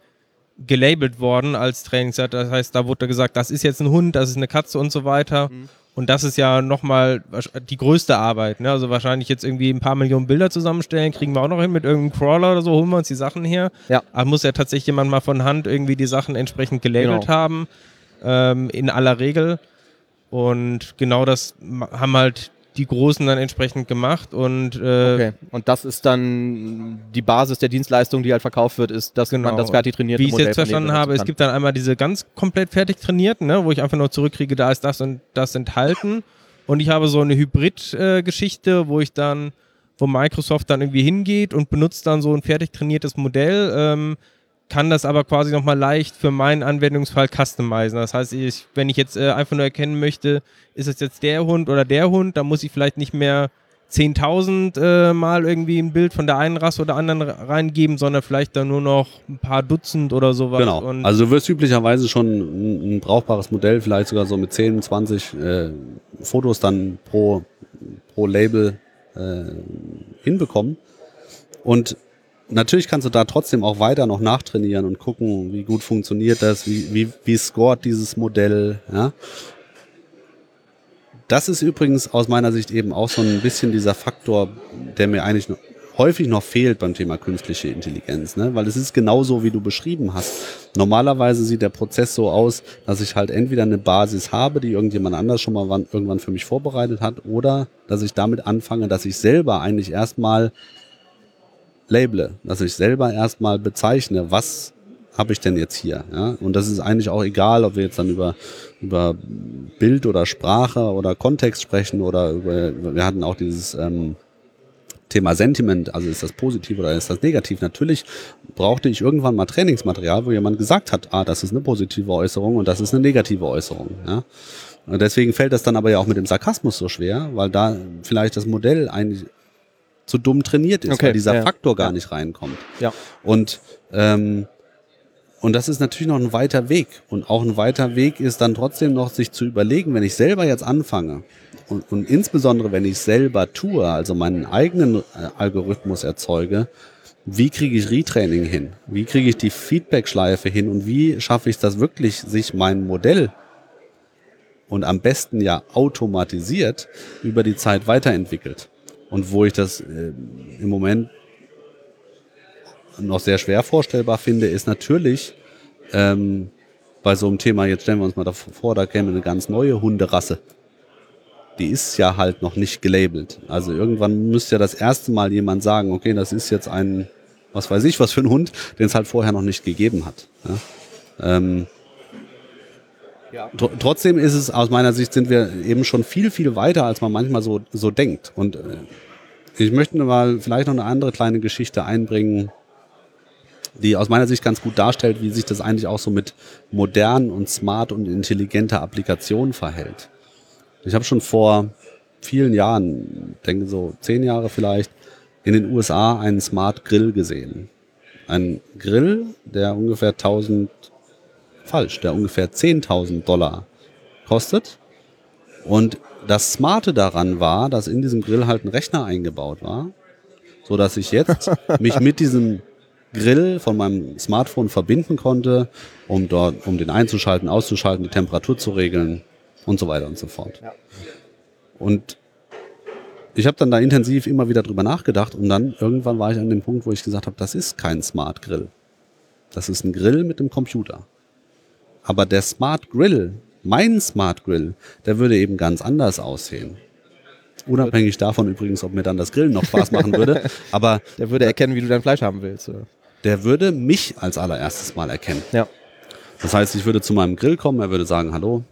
gelabelt worden als Trainingsset. Das heißt, da wurde gesagt, das ist jetzt ein Hund, das ist eine Katze und so weiter. Mhm. Und das ist ja nochmal die größte Arbeit. Ne? Also wahrscheinlich jetzt irgendwie ein paar Millionen Bilder zusammenstellen, kriegen wir auch noch hin mit irgendeinem Crawler oder so, holen wir uns die Sachen her. Ja. Aber muss ja tatsächlich jemand mal von Hand irgendwie die Sachen entsprechend gelabelt genau. haben. Ähm, in aller Regel. Und genau das haben halt die Großen dann entsprechend gemacht und äh, okay. und das ist dann die Basis der Dienstleistung, die halt verkauft wird, ist, dass genau. man das fertig trainiert. Wie ich es jetzt verstanden habe, es gibt dann einmal diese ganz komplett fertig trainierten, ne, wo ich einfach nur zurückkriege, da ist das und das enthalten und ich habe so eine Hybrid-Geschichte, äh, wo ich dann, wo Microsoft dann irgendwie hingeht und benutzt dann so ein fertig trainiertes Modell. Ähm, kann das aber quasi nochmal leicht für meinen Anwendungsfall customizen. Das heißt, ich, wenn ich jetzt äh, einfach nur erkennen möchte, ist es jetzt der Hund oder der Hund, dann muss ich vielleicht nicht mehr 10.000 äh, Mal irgendwie ein Bild von der einen Rasse oder anderen reingeben, sondern vielleicht dann nur noch ein paar Dutzend oder sowas. Genau. Und also du wirst üblicherweise schon ein, ein, brauchbares Modell, vielleicht sogar so mit 10, 20 äh, Fotos dann pro, pro Label äh, hinbekommen. Und natürlich kannst du da trotzdem auch weiter noch nachtrainieren und gucken, wie gut funktioniert das, wie, wie, wie scoret dieses Modell. Ja? Das ist übrigens aus meiner Sicht eben auch so ein bisschen dieser Faktor, der mir eigentlich noch häufig noch fehlt beim Thema künstliche Intelligenz, ne? weil es ist genauso, wie du beschrieben hast. Normalerweise sieht der Prozess so aus, dass ich halt entweder eine Basis habe, die irgendjemand anders schon mal wann, irgendwann für mich vorbereitet hat, oder dass ich damit anfange, dass ich selber eigentlich erstmal label, dass ich selber erstmal bezeichne, was habe ich denn jetzt hier? Ja? Und das ist eigentlich auch egal, ob wir jetzt dann über, über Bild oder Sprache oder Kontext sprechen oder über, wir hatten auch dieses ähm, Thema Sentiment, also ist das positiv oder ist das negativ? Natürlich brauchte ich irgendwann mal Trainingsmaterial, wo jemand gesagt hat, ah, das ist eine positive Äußerung und das ist eine negative Äußerung. Ja? Und deswegen fällt das dann aber ja auch mit dem Sarkasmus so schwer, weil da vielleicht das Modell eigentlich zu dumm trainiert ist, okay, weil dieser ja, Faktor gar ja. nicht reinkommt. Ja. Und ähm, und das ist natürlich noch ein weiter Weg. Und auch ein weiter Weg ist dann trotzdem noch, sich zu überlegen, wenn ich selber jetzt anfange und, und insbesondere wenn ich selber tue, also meinen eigenen äh, Algorithmus erzeuge, wie kriege ich Retraining hin? Wie kriege ich die Feedback-Schleife hin? Und wie schaffe ich das wirklich, sich mein Modell und am besten ja automatisiert über die Zeit weiterentwickelt? Und wo ich das äh, im Moment noch sehr schwer vorstellbar finde, ist natürlich ähm, bei so einem Thema, jetzt stellen wir uns mal davor, da käme eine ganz neue Hunderasse. Die ist ja halt noch nicht gelabelt. Also irgendwann müsste ja das erste Mal jemand sagen, okay, das ist jetzt ein, was weiß ich, was für ein Hund, den es halt vorher noch nicht gegeben hat. Ja? Ähm, ja. Trotzdem ist es, aus meiner Sicht sind wir eben schon viel, viel weiter, als man manchmal so, so denkt. Und äh, ich möchte mal vielleicht noch eine andere kleine Geschichte einbringen, die aus meiner Sicht ganz gut darstellt, wie sich das eigentlich auch so mit modernen und smart und intelligenter Applikationen verhält. Ich habe schon vor vielen Jahren, denke so zehn Jahre vielleicht, in den USA einen Smart Grill gesehen. Ein Grill, der ungefähr 1000 falsch, der ungefähr 10.000 Dollar kostet. Und das Smarte daran war, dass in diesem Grill halt ein Rechner eingebaut war, so dass ich jetzt mich mit diesem Grill von meinem Smartphone verbinden konnte, um dort, um den einzuschalten, auszuschalten, die Temperatur zu regeln und so weiter und so fort. Ja. Und ich habe dann da intensiv immer wieder drüber nachgedacht und dann irgendwann war ich an dem Punkt, wo ich gesagt habe, das ist kein Smart Grill. Das ist ein Grill mit einem Computer. Aber der Smart Grill, mein Smart Grill, der würde eben ganz anders aussehen. Unabhängig davon übrigens, ob mir dann das Grillen noch Spaß machen würde. Aber der würde erkennen, wie du dein Fleisch haben willst. Oder? Der würde mich als allererstes mal erkennen. Ja. Das heißt, ich würde zu meinem Grill kommen, er würde sagen, hallo,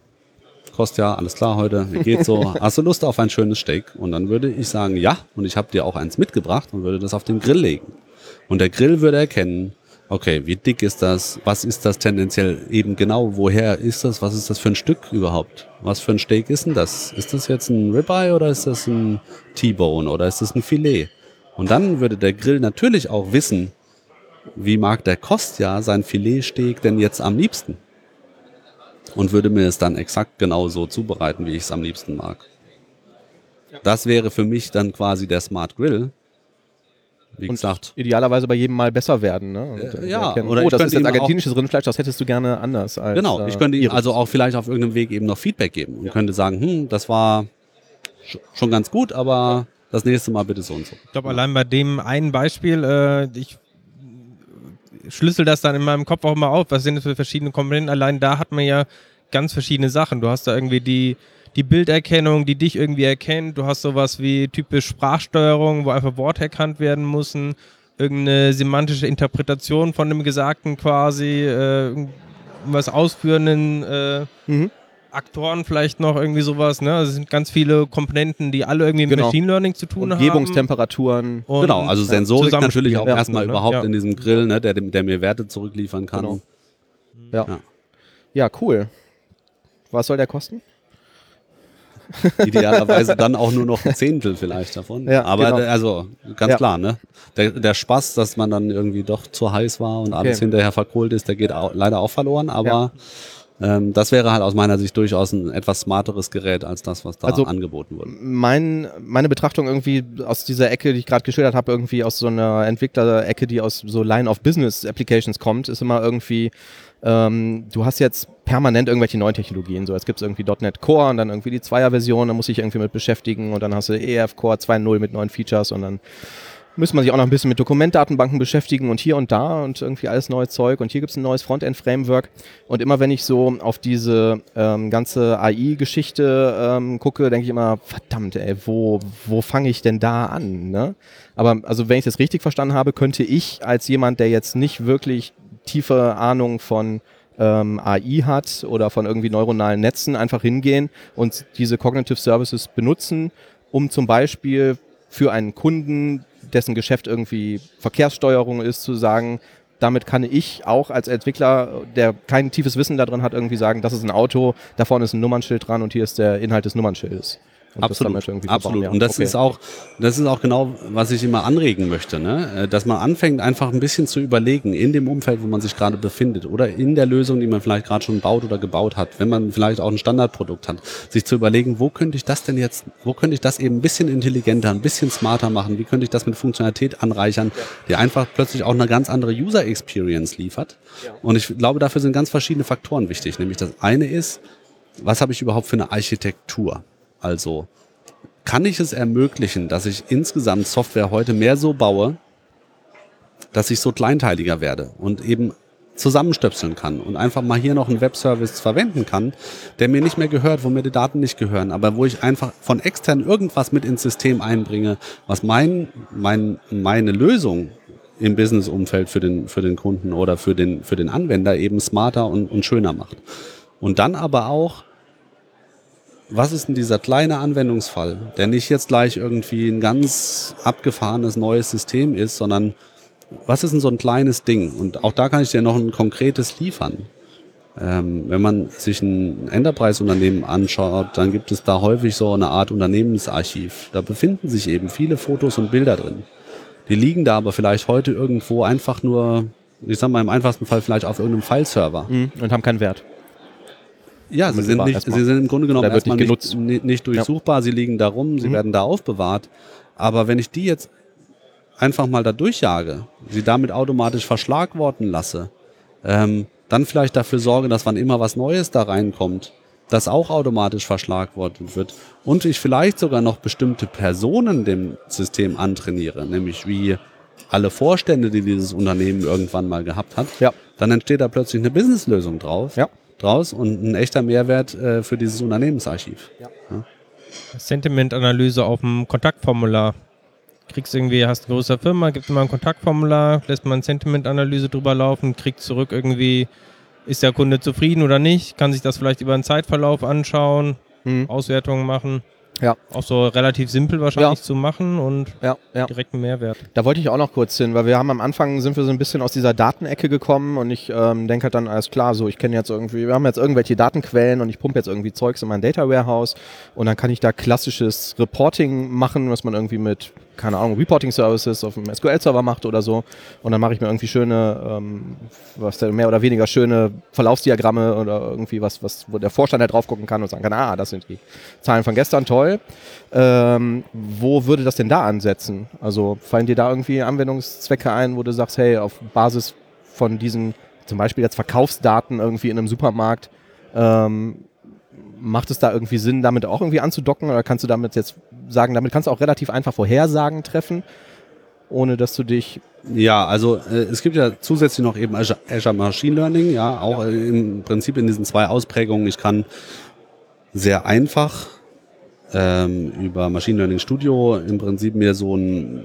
kostet ja, alles klar heute, wie geht's so? Hast du Lust auf ein schönes Steak? Und dann würde ich sagen, ja, und ich habe dir auch eins mitgebracht und würde das auf den Grill legen. Und der Grill würde erkennen, okay, wie dick ist das? Was ist das tendenziell eben genau? Woher ist das? Was ist das für ein Stück überhaupt? Was für ein Steak ist denn das? Ist das jetzt ein Ribeye oder ist das ein T-Bone oder ist das ein Filet? Und dann würde der Grill natürlich auch wissen, wie mag der Kostja sein Filetsteak denn jetzt am liebsten? Und würde mir es dann exakt genau so zubereiten, wie ich es am liebsten mag. Das wäre für mich dann quasi der Smart Grill, wie und gesagt. Idealerweise bei jedem Mal besser werden. Ne? Und, äh, ja, erkennen, oder oh, das ist jetzt argentinisches Rindfleisch, das hättest du gerne anders. Als, genau, ich könnte ihm also auch vielleicht auf irgendeinem Weg eben noch Feedback geben und ja. könnte sagen, hm, das war schon ganz gut, aber das nächste Mal bitte so und so. Ich glaube, ja. allein bei dem einen Beispiel, äh, ich schlüssel das dann in meinem Kopf auch mal auf, was sind das für verschiedene Komponenten. Allein da hat man ja ganz verschiedene Sachen. Du hast da irgendwie die die Bilderkennung, die dich irgendwie erkennt. Du hast sowas wie typisch Sprachsteuerung, wo einfach Worte erkannt werden müssen. Irgendeine semantische Interpretation von dem Gesagten quasi, äh, was ausführenden äh, mhm. Aktoren vielleicht noch irgendwie sowas. Ne? Also es sind ganz viele Komponenten, die alle irgendwie mit genau. Machine Learning zu tun Umgebungstemperaturen. haben. Genau, also Sensorik natürlich auch erstmal ne? überhaupt ja. in diesem Grill, ne? der, der mir Werte zurückliefern kann. Genau. Ja. ja. ja, cool. Was soll der kosten? Idealerweise dann auch nur noch ein Zehntel vielleicht davon. Ja, Aber genau. also ganz ja. klar, ne? Der, der Spaß, dass man dann irgendwie doch zu heiß war und okay. alles hinterher verkohlt ist, der geht auch, leider auch verloren. Aber ja. Ähm, das wäre halt aus meiner Sicht durchaus ein etwas smarteres Gerät als das, was da also angeboten wurde. Mein, meine Betrachtung irgendwie aus dieser Ecke, die ich gerade geschildert habe, irgendwie aus so einer Entwickler-Ecke, die aus so Line of Business Applications kommt, ist immer irgendwie ähm, du hast jetzt permanent irgendwelche neuen Technologien. So, jetzt gibt es irgendwie .NET Core und dann irgendwie die Zweier-Version, da muss ich irgendwie mit beschäftigen und dann hast du EF Core 2.0 mit neuen Features und dann müsste man sich auch noch ein bisschen mit Dokumentdatenbanken beschäftigen und hier und da und irgendwie alles neues Zeug und hier gibt es ein neues Frontend-Framework und immer wenn ich so auf diese ähm, ganze AI-Geschichte ähm, gucke, denke ich immer, verdammt ey, wo, wo fange ich denn da an? Ne? Aber also wenn ich das richtig verstanden habe, könnte ich als jemand, der jetzt nicht wirklich tiefe Ahnung von ähm, AI hat oder von irgendwie neuronalen Netzen, einfach hingehen und diese Cognitive Services benutzen, um zum Beispiel für einen Kunden, dessen Geschäft irgendwie Verkehrssteuerung ist, zu sagen, damit kann ich auch als Entwickler, der kein tiefes Wissen darin hat, irgendwie sagen, das ist ein Auto, da vorne ist ein Nummernschild dran und hier ist der Inhalt des Nummernschildes. Und absolut, absolut. Ja. Und das okay. ist auch, das ist auch genau, was ich immer anregen möchte, ne? Äh, dass man anfängt, einfach ein bisschen zu überlegen in dem Umfeld, wo man sich gerade befindet oder in der Lösung, die man vielleicht gerade schon baut oder gebaut hat, wenn man vielleicht auch ein Standardprodukt hat, sich zu überlegen, wo könnte ich das denn jetzt, wo könnte ich das eben ein bisschen intelligenter, ein bisschen smarter machen, wie könnte ich das mit Funktionalität anreichern, die einfach plötzlich auch eine ganz andere User Experience liefert. Und ich glaube, dafür sind ganz verschiedene Faktoren wichtig. Nämlich das eine ist, was habe ich überhaupt für eine Architektur? Also kann ich es ermöglichen, dass ich insgesamt Software heute mehr so baue, dass ich so kleinteiliger werde und eben zusammenstöpseln kann und einfach mal hier noch einen Webservice verwenden kann, der mir nicht mehr gehört, wo mir die Daten nicht gehören, aber wo ich einfach von extern irgendwas mit ins System einbringe, was mein, mein, meine Lösung im Business-Umfeld für den, für den Kunden oder für den, für den Anwender eben smarter und, und schöner macht. Und dann aber auch was ist denn dieser kleine Anwendungsfall, der nicht jetzt gleich irgendwie ein ganz abgefahrenes neues System ist, sondern was ist denn so ein kleines Ding? Und auch da kann ich dir noch ein konkretes liefern. Ähm, wenn man sich ein Enterprise-Unternehmen anschaut, dann gibt es da häufig so eine Art Unternehmensarchiv. Da befinden sich eben viele Fotos und Bilder drin. Die liegen da aber vielleicht heute irgendwo einfach nur, ich sag mal im einfachsten Fall vielleicht auf irgendeinem File-Server. Mhm, und haben keinen Wert. Ja, sie sind, nicht, sie sind im Grunde genommen erstmal nicht, nicht, nicht, durchsuchbar, ja. sie liegen da rum, sie mhm. werden da aufbewahrt. Aber wenn ich die jetzt einfach mal da durchjage, sie damit automatisch verschlagworten lasse, ähm, dann vielleicht dafür sorge, dass wann immer was Neues da reinkommt, das auch automatisch verschlagwortet wird und ich vielleicht sogar noch bestimmte Personen dem System antrainiere, nämlich wie alle Vorstände, die dieses Unternehmen irgendwann mal gehabt hat, ja. dann entsteht da plötzlich eine Businesslösung drauf. Ja draus und ein echter Mehrwert äh, für dieses Unternehmensarchiv. Ja. Ja. Sentiment-Analyse auf dem Kontaktformular. Kriegst irgendwie, hast eine große Firma, gibt mal ein Kontaktformular, lässt mal eine Sentiment-Analyse drüber laufen, kriegt zurück irgendwie ist der Kunde zufrieden oder nicht, kann sich das vielleicht über einen Zeitverlauf anschauen, hm. Auswertungen machen. Ja. Auch so relativ simpel wahrscheinlich ja. zu machen und ja, ja. direkt einen Mehrwert. Da wollte ich auch noch kurz hin, weil wir haben am Anfang sind wir so ein bisschen aus dieser Datenecke gekommen und ich ähm, denke halt dann, alles klar, so ich kenne jetzt irgendwie, wir haben jetzt irgendwelche Datenquellen und ich pumpe jetzt irgendwie Zeugs in mein Data Warehouse und dann kann ich da klassisches Reporting machen, was man irgendwie mit keine Ahnung, Reporting Services auf dem SQL-Server macht oder so. Und dann mache ich mir irgendwie schöne, ähm, was mehr oder weniger schöne Verlaufsdiagramme oder irgendwie was, was, wo der Vorstand halt drauf gucken kann und sagen kann, ah, das sind die Zahlen von gestern, toll. Ähm, wo würde das denn da ansetzen? Also fallen dir da irgendwie Anwendungszwecke ein, wo du sagst, hey, auf Basis von diesen, zum Beispiel jetzt Verkaufsdaten irgendwie in einem Supermarkt, ähm, macht es da irgendwie Sinn, damit auch irgendwie anzudocken? Oder kannst du damit jetzt sagen, damit kannst du auch relativ einfach Vorhersagen treffen, ohne dass du dich. Ja, also äh, es gibt ja zusätzlich noch eben Azure, Azure Machine Learning, ja, auch äh, im Prinzip in diesen zwei Ausprägungen. Ich kann sehr einfach ähm, über Machine Learning Studio im Prinzip mir so ein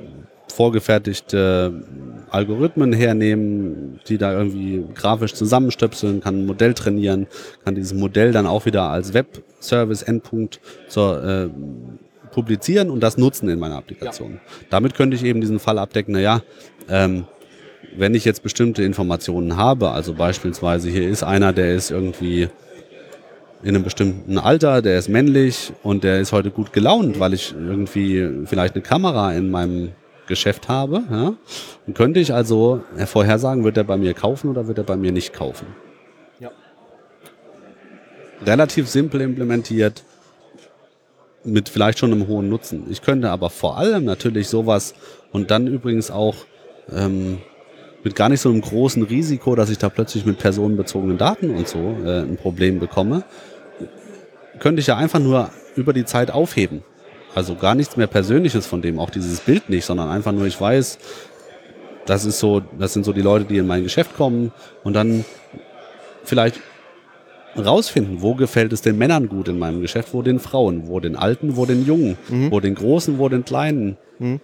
vorgefertigte Algorithmen hernehmen, die da irgendwie grafisch zusammenstöpseln, kann ein Modell trainieren, kann dieses Modell dann auch wieder als Web-Service-Endpunkt zur äh, publizieren und das nutzen in meiner Applikation. Ja. Damit könnte ich eben diesen Fall abdecken, naja, ähm, wenn ich jetzt bestimmte Informationen habe, also beispielsweise hier ist einer, der ist irgendwie in einem bestimmten Alter, der ist männlich und der ist heute gut gelaunt, weil ich irgendwie vielleicht eine Kamera in meinem Geschäft habe. Ja? Und könnte ich also vorhersagen, wird er bei mir kaufen oder wird er bei mir nicht kaufen. Ja. Relativ simpel implementiert, mit vielleicht schon einem hohen Nutzen. Ich könnte aber vor allem natürlich sowas und dann übrigens auch ähm, mit gar nicht so einem großen Risiko, dass ich da plötzlich mit personenbezogenen Daten und so äh, ein Problem bekomme, könnte ich ja einfach nur über die Zeit aufheben. Also gar nichts mehr Persönliches von dem, auch dieses Bild nicht, sondern einfach nur, ich weiß, das ist so, das sind so die Leute, die in mein Geschäft kommen und dann vielleicht rausfinden, wo gefällt es den Männern gut in meinem Geschäft, wo den Frauen, wo den Alten, wo den Jungen, mhm. wo den Großen, wo den Kleinen. Mhm.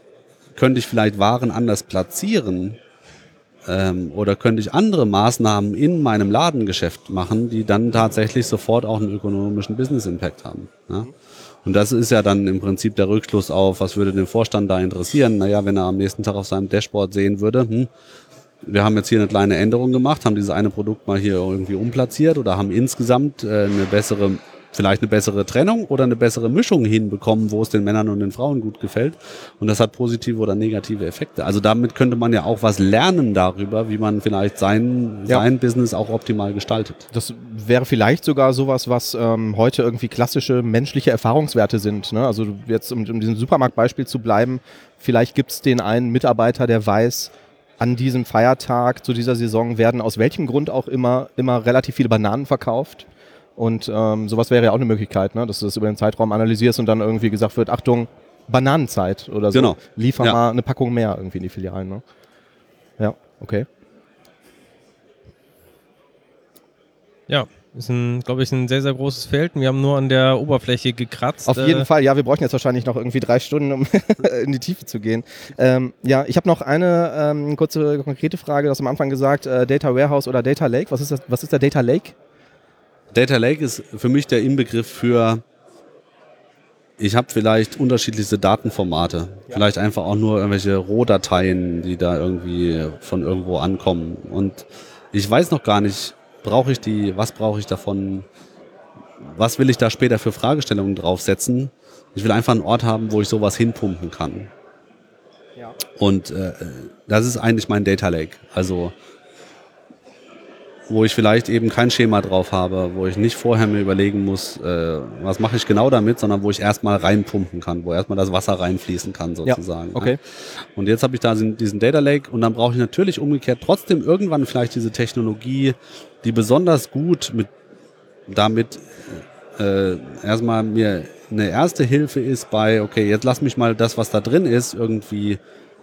Könnte ich vielleicht Waren anders platzieren? Ähm, oder könnte ich andere Maßnahmen in meinem Ladengeschäft machen, die dann tatsächlich sofort auch einen ökonomischen Business Impact haben? Ja? Und das ist ja dann im Prinzip der Rückschluss auf, was würde den Vorstand da interessieren? Naja, wenn er am nächsten Tag auf seinem Dashboard sehen würde, hm, wir haben jetzt hier eine kleine Änderung gemacht, haben dieses eine Produkt mal hier irgendwie umplatziert oder haben insgesamt äh, eine bessere vielleicht eine bessere Trennung oder eine bessere Mischung hinbekommen, wo es den Männern und den Frauen gut gefällt. Und das hat positive oder negative Effekte. Also damit könnte man ja auch was lernen darüber, wie man vielleicht sein, ja. sein Business auch optimal gestaltet. Das wäre vielleicht sogar sowas, was ähm, heute irgendwie klassische menschliche Erfahrungswerte sind. Ne? Also jetzt, um, um diesem Supermarktbeispiel zu bleiben, vielleicht gibt es den einen Mitarbeiter, der weiß, an diesem Feiertag zu dieser Saison werden aus welchem Grund auch immer immer relativ viele Bananen verkauft. Und ähm, sowas wäre ja auch eine Möglichkeit, ne? dass du das über den Zeitraum analysierst und dann irgendwie gesagt wird, Achtung, Bananenzeit oder so. Genau. Liefer ja. mal eine Packung mehr irgendwie in die Filialen. Ne? Ja, okay. Ja, ist ein, glaube ich, ein sehr, sehr großes Feld. Wir haben nur an der Oberfläche gekratzt. Auf jeden äh, Fall, ja, wir bräuchten jetzt wahrscheinlich noch irgendwie drei Stunden, um in die Tiefe zu gehen. Ähm, ja, ich habe noch eine ähm, kurze, konkrete Frage. Du hast am Anfang gesagt, äh, Data Warehouse oder Data Lake. Was ist, das, was ist der Data Lake? Data Lake ist für mich der Inbegriff für, ich habe vielleicht unterschiedlichste Datenformate. Ja. Vielleicht einfach auch nur irgendwelche Rohdateien, die da irgendwie von irgendwo ankommen. Und ich weiß noch gar nicht, brauche ich die, was brauche ich davon, was will ich da später für Fragestellungen draufsetzen. Ich will einfach einen Ort haben, wo ich sowas hinpumpen kann. Ja. Und äh, das ist eigentlich mein Data Lake. Also wo ich vielleicht eben kein Schema drauf habe, wo ich nicht vorher mir überlegen muss, äh, was mache ich genau damit, sondern wo ich erstmal reinpumpen kann, wo erstmal das Wasser reinfließen kann sozusagen. Ja, okay. Ja. Und jetzt habe ich da diesen Data Lake und dann brauche ich natürlich umgekehrt trotzdem irgendwann vielleicht diese Technologie, die besonders gut mit damit äh, erstmal mir eine erste Hilfe ist bei, okay, jetzt lass mich mal das, was da drin ist, irgendwie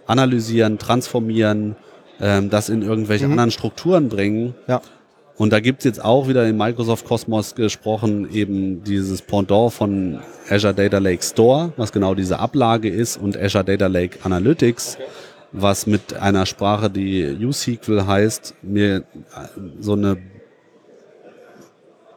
analysieren, transformieren, ähm, das in irgendwelche mhm. anderen Strukturen bringen. Ja. Und da gibt's jetzt auch wieder in Microsoft Cosmos gesprochen, eben dieses Pendant von Azure Data Lake Store, was genau diese Ablage ist, und Azure Data Lake Analytics, was mit einer Sprache, die USQL heißt, mir so eine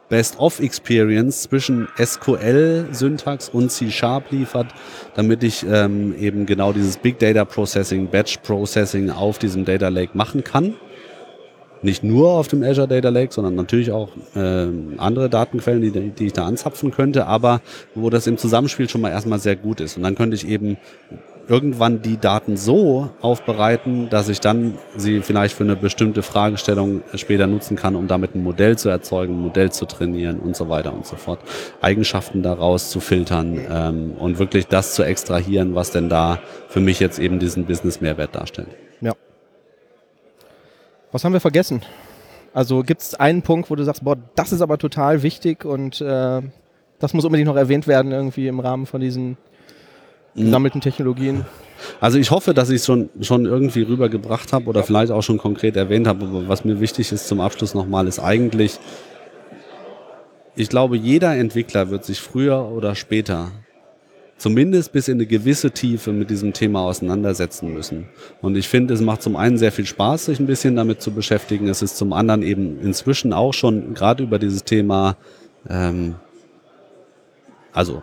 Best-of-Experience zwischen SQL-Syntax und C-Sharp liefert, damit ich ähm, eben genau dieses Big Data Processing, Batch Processing auf diesem Data Lake machen kann. Nicht nur auf dem Azure Data Lake, sondern natürlich auch äh, andere Datenquellen, die, die ich da anzapfen könnte, aber wo das im Zusammenspiel schon mal erstmal sehr gut ist. Und dann könnte ich eben irgendwann die Daten so aufbereiten, dass ich dann sie vielleicht für eine bestimmte Fragestellung später nutzen kann, um damit ein Modell zu erzeugen, ein Modell zu trainieren und so weiter und so fort. Eigenschaften daraus zu filtern ähm, und wirklich das zu extrahieren, was denn da für mich jetzt eben diesen Business-Mehrwert darstellt. Ja. Was haben wir vergessen? Also gibt es einen Punkt, wo du sagst, boah, das ist aber total wichtig und äh, das muss unbedingt noch erwähnt werden irgendwie im Rahmen von diesen gesammelten Technologien? Also ich hoffe, dass ich es schon, schon irgendwie rübergebracht habe oder vielleicht auch schon konkret erwähnt habe. Aber was mir wichtig ist zum Abschluss nochmal, ist eigentlich, ich glaube, jeder Entwickler wird sich früher oder später zumindest bis in eine gewisse Tiefe mit diesem Thema auseinandersetzen müssen. Und ich finde, es macht zum einen sehr viel Spaß, sich ein bisschen damit zu beschäftigen. Es ist zum anderen eben inzwischen auch schon gerade über dieses Thema ähm, also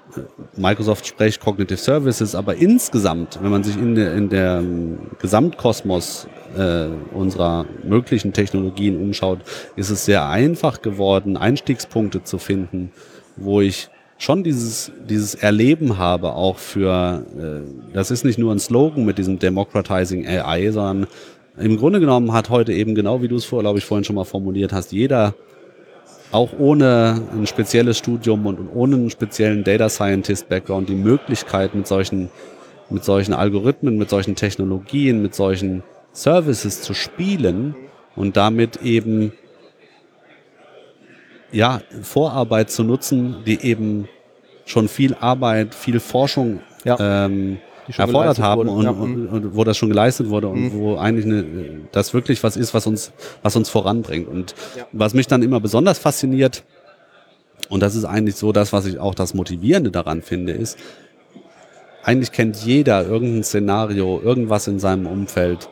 Microsoft spricht Cognitive Services, aber insgesamt, wenn man sich in der, in der ähm, Gesamtkosmos äh, unserer möglichen Technologien umschaut, ist es sehr einfach geworden, Einstiegspunkte zu finden, wo ich schon dieses, dieses Erleben habe, auch für, äh, das ist nicht nur ein Slogan mit diesem Democratizing AI, sondern im Grunde genommen hat heute eben genau wie du es vor, glaube ich, vorhin schon mal formuliert hast, jeder auch ohne ein spezielles Studium und ohne einen speziellen Data Scientist Background die Möglichkeit mit solchen, mit solchen Algorithmen, mit solchen Technologien, mit solchen Services zu spielen und damit eben ja, Vorarbeit zu nutzen, die eben schon viel Arbeit, viel Forschung ja. ähm, erfordert haben und, ja. und, und, wo das schon geleistet wurde und mhm. wo eigentlich eine, das wirklich was ist, was uns, was uns voranbringt. Und ja. was mich dann immer besonders fasziniert, und das ist eigentlich so das, was ich auch das Motivierende daran finde, ist, eigentlich kennt jeder irgendein Szenario, irgendwas in seinem Umfeld,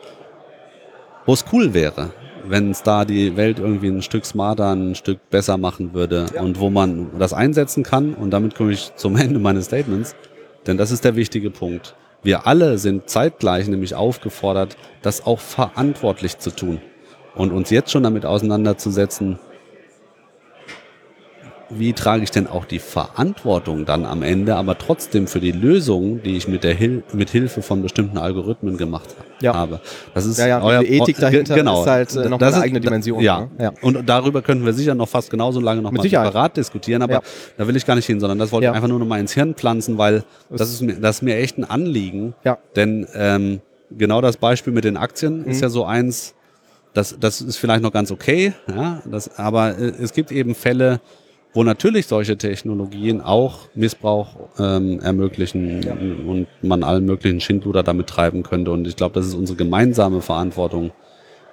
wo es cool wäre, wenn es da die Welt irgendwie ein Stück smarter, ein Stück besser machen würde ja. und wo man das einsetzen kann. Und damit komme ich zum Ende meines Statements, denn das ist der wichtige Punkt. Wir alle sind zeitgleich nämlich aufgefordert, das auch verantwortlich zu tun. Und uns jetzt schon damit auseinanderzusetzen, wie trage ich denn auch die Verantwortung dann am Ende, aber trotzdem für die Lösung, die ich mit der Hil mit Hilfe von bestimmten Algorithmen gemacht ja. habe. Das ist ja, ja, euer, die Ethik dahinter genau, ist halt äh, noch das eine ist, eigene Dimension. Ja. Ne? ja. und darüber könnten wir sicher noch fast genauso lange noch mit mal separat diskutieren, aber da will ich gar nicht hin, sondern das wollte ich einfach nur noch mal ins Hirn pflanzen, weil das ist mir, das ist mir echt ein Anliegen. Ja. Denn ähm, genau das Beispiel mit den Aktien mhm. ist ja so eins, das, das ist vielleicht noch ganz okay, ja, das, aber äh, es gibt eben Fälle, wo natürlich solche Technologien auch Missbrauch ähm, ermöglichen ja. und man allen möglichen Schindluder damit treiben könnte. Und ich glaube, das ist unsere gemeinsame Verantwortung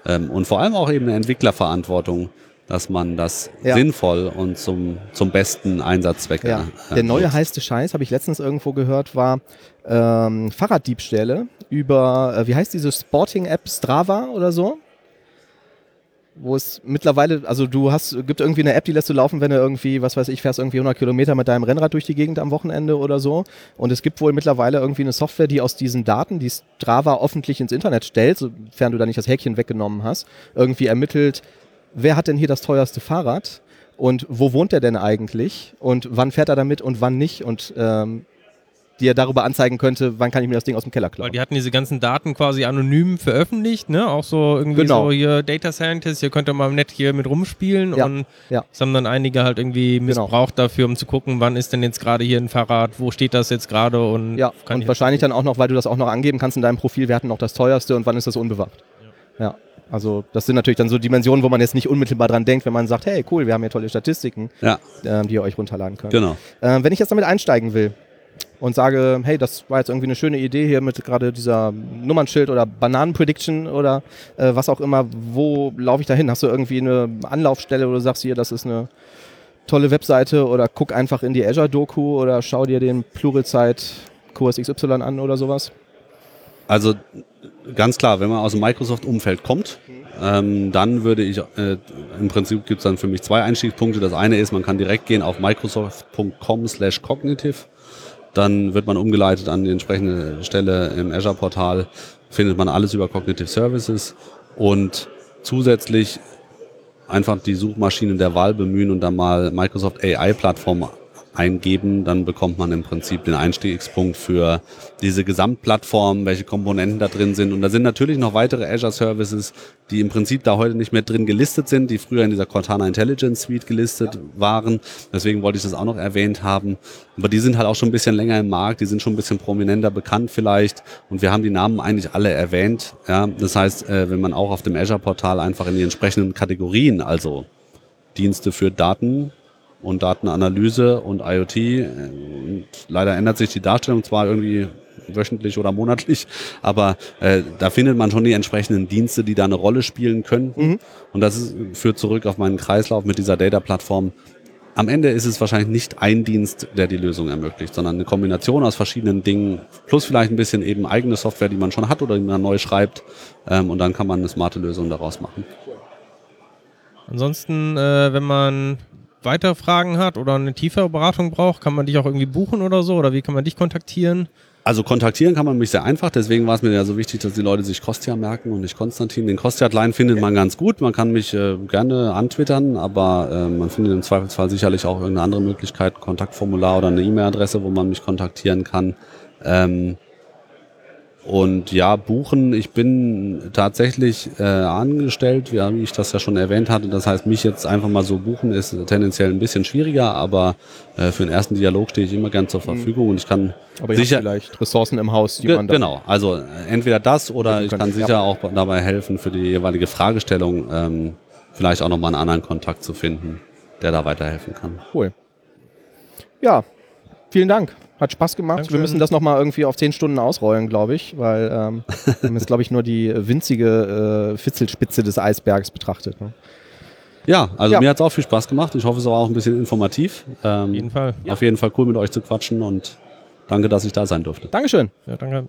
ähm, und vor allem auch eben eine Entwicklerverantwortung, dass man das ja. sinnvoll und zum, zum besten Einsatzzweck. Ja. Äh, Der neue heiße Scheiß, habe ich letztens irgendwo gehört, war ähm, Fahrraddiebstähle über, äh, wie heißt diese Sporting-App Strava oder so? Wo es mittlerweile, also du hast, gibt irgendwie eine App, die lässt du laufen, wenn du irgendwie, was weiß ich, fährst irgendwie 100 Kilometer mit deinem Rennrad durch die Gegend am Wochenende oder so. Und es gibt wohl mittlerweile irgendwie eine Software, die aus diesen Daten, die Strava öffentlich ins Internet stellt, sofern du da nicht das Häkchen weggenommen hast, irgendwie ermittelt, wer hat denn hier das teuerste Fahrrad? Und wo wohnt er denn eigentlich? Und wann fährt er damit und wann nicht? Und ähm, die er darüber anzeigen könnte, wann kann ich mir das Ding aus dem Keller klauen. Weil die hatten diese ganzen Daten quasi anonym veröffentlicht, ne? Auch so irgendwie genau. so hier Data Scientist, hier könnt ihr mal nett hier mit rumspielen ja. und ja. das haben dann einige halt irgendwie genau. missbraucht genau. dafür, um zu gucken, wann ist denn jetzt gerade hier ein Fahrrad, wo steht das jetzt gerade und ja und wahrscheinlich dann auch noch, weil du das auch noch angeben kannst in deinem Profil, wir hatten noch das teuerste und wann ist das unbewacht. ja. ja. Also das sind natürlich dann so Dimensionen, wo man jetzt nicht unmittelbar dran denkt, wenn man sagt, hey cool, wir haben hier tolle Statistiken, ja. äh, die ihr euch runterladen könnt. Genau. Äh, wenn ich jetzt damit einsteigen will, und sage, hey, das war jetzt irgendwie eine schöne Idee hier mit gerade dieser Nummernschild oder Bananenprediction oder äh, was auch immer, wo laufe ich da hin? Hast du irgendwie eine Anlaufstelle oder sagst hier, das ist eine tolle Webseite oder guck einfach in die Azure-Doku oder schau dir den Pluralsight-Kurs XY an oder sowas? Also ganz klar, wenn man aus dem Microsoft-Umfeld kommt, ähm, dann würde ich, äh, im Prinzip gibt es dann für mich zwei Einstiegspunkte. Das eine ist, man kann direkt gehen auf microsoft.com slash cognitive. Dann wird man umgeleitet an die entsprechende Stelle im Azure-Portal, findet man alles über Cognitive Services und zusätzlich einfach die Suchmaschinen der Wahl bemühen und dann mal Microsoft AI-Plattform eingeben, dann bekommt man im Prinzip den Einstiegspunkt für diese Gesamtplattform, welche Komponenten da drin sind. Und da sind natürlich noch weitere Azure Services, die im Prinzip da heute nicht mehr drin gelistet sind, die früher in dieser Cortana Intelligence Suite gelistet waren. Deswegen wollte ich das auch noch erwähnt haben. Aber die sind halt auch schon ein bisschen länger im Markt, die sind schon ein bisschen prominenter bekannt vielleicht. Und wir haben die Namen eigentlich alle erwähnt. Ja, das heißt, äh, wenn man auch auf dem Azure-Portal einfach in die entsprechenden Kategorien, also Dienste für Daten, und Datenanalyse und IoT. Und leider ändert sich die Darstellung zwar irgendwie wöchentlich oder monatlich, aber äh, da findet man schon die entsprechenden Dienste, die da eine Rolle spielen können. Mhm. Und das ist, führt zurück auf meinen Kreislauf mit dieser Data-Plattform. Am Ende ist es wahrscheinlich nicht ein Dienst, der die Lösung ermöglicht, sondern eine Kombination aus verschiedenen Dingen, plus vielleicht ein bisschen eben eigene Software, die man schon hat oder die man neu schreibt. Ähm, und dann kann man eine smarte Lösung daraus machen. Ansonsten, äh, wenn man weitere Fragen hat oder eine tiefere Beratung braucht, kann man dich auch irgendwie buchen oder so? Oder wie kann man dich kontaktieren? Also kontaktieren kann man mich sehr einfach, deswegen war es mir ja so wichtig, dass die Leute sich Kostja merken und nicht Konstantin. Den Kostja-Line findet man ganz gut, man kann mich äh, gerne antwittern, aber äh, man findet im Zweifelsfall sicherlich auch irgendeine andere Möglichkeit, Kontaktformular oder eine E-Mail-Adresse, wo man mich kontaktieren kann. Ähm, und ja, buchen, ich bin tatsächlich äh, angestellt, ja, wie ich das ja schon erwähnt hatte. Das heißt, mich jetzt einfach mal so buchen ist tendenziell ein bisschen schwieriger, aber äh, für den ersten Dialog stehe ich immer gern zur mhm. Verfügung und ich kann aber sicher vielleicht Ressourcen im Haus, die man genau. Also äh, entweder das oder ich kann sicher ja. auch dabei helfen, für die jeweilige Fragestellung ähm, vielleicht auch nochmal einen anderen Kontakt zu finden, der da weiterhelfen kann. Cool. Ja, vielen Dank. Hat Spaß gemacht. Dankeschön. Wir müssen das nochmal irgendwie auf zehn Stunden ausrollen, glaube ich, weil ähm, wir haben jetzt, glaube ich, nur die winzige äh, Fitzelspitze des Eisbergs betrachtet. Ne? Ja, also ja. mir hat es auch viel Spaß gemacht. Ich hoffe, es war auch ein bisschen informativ. Ähm, auf jeden Fall. Auf jeden Fall cool, mit euch zu quatschen und danke, dass ich da sein durfte. Dankeschön. Ja, danke.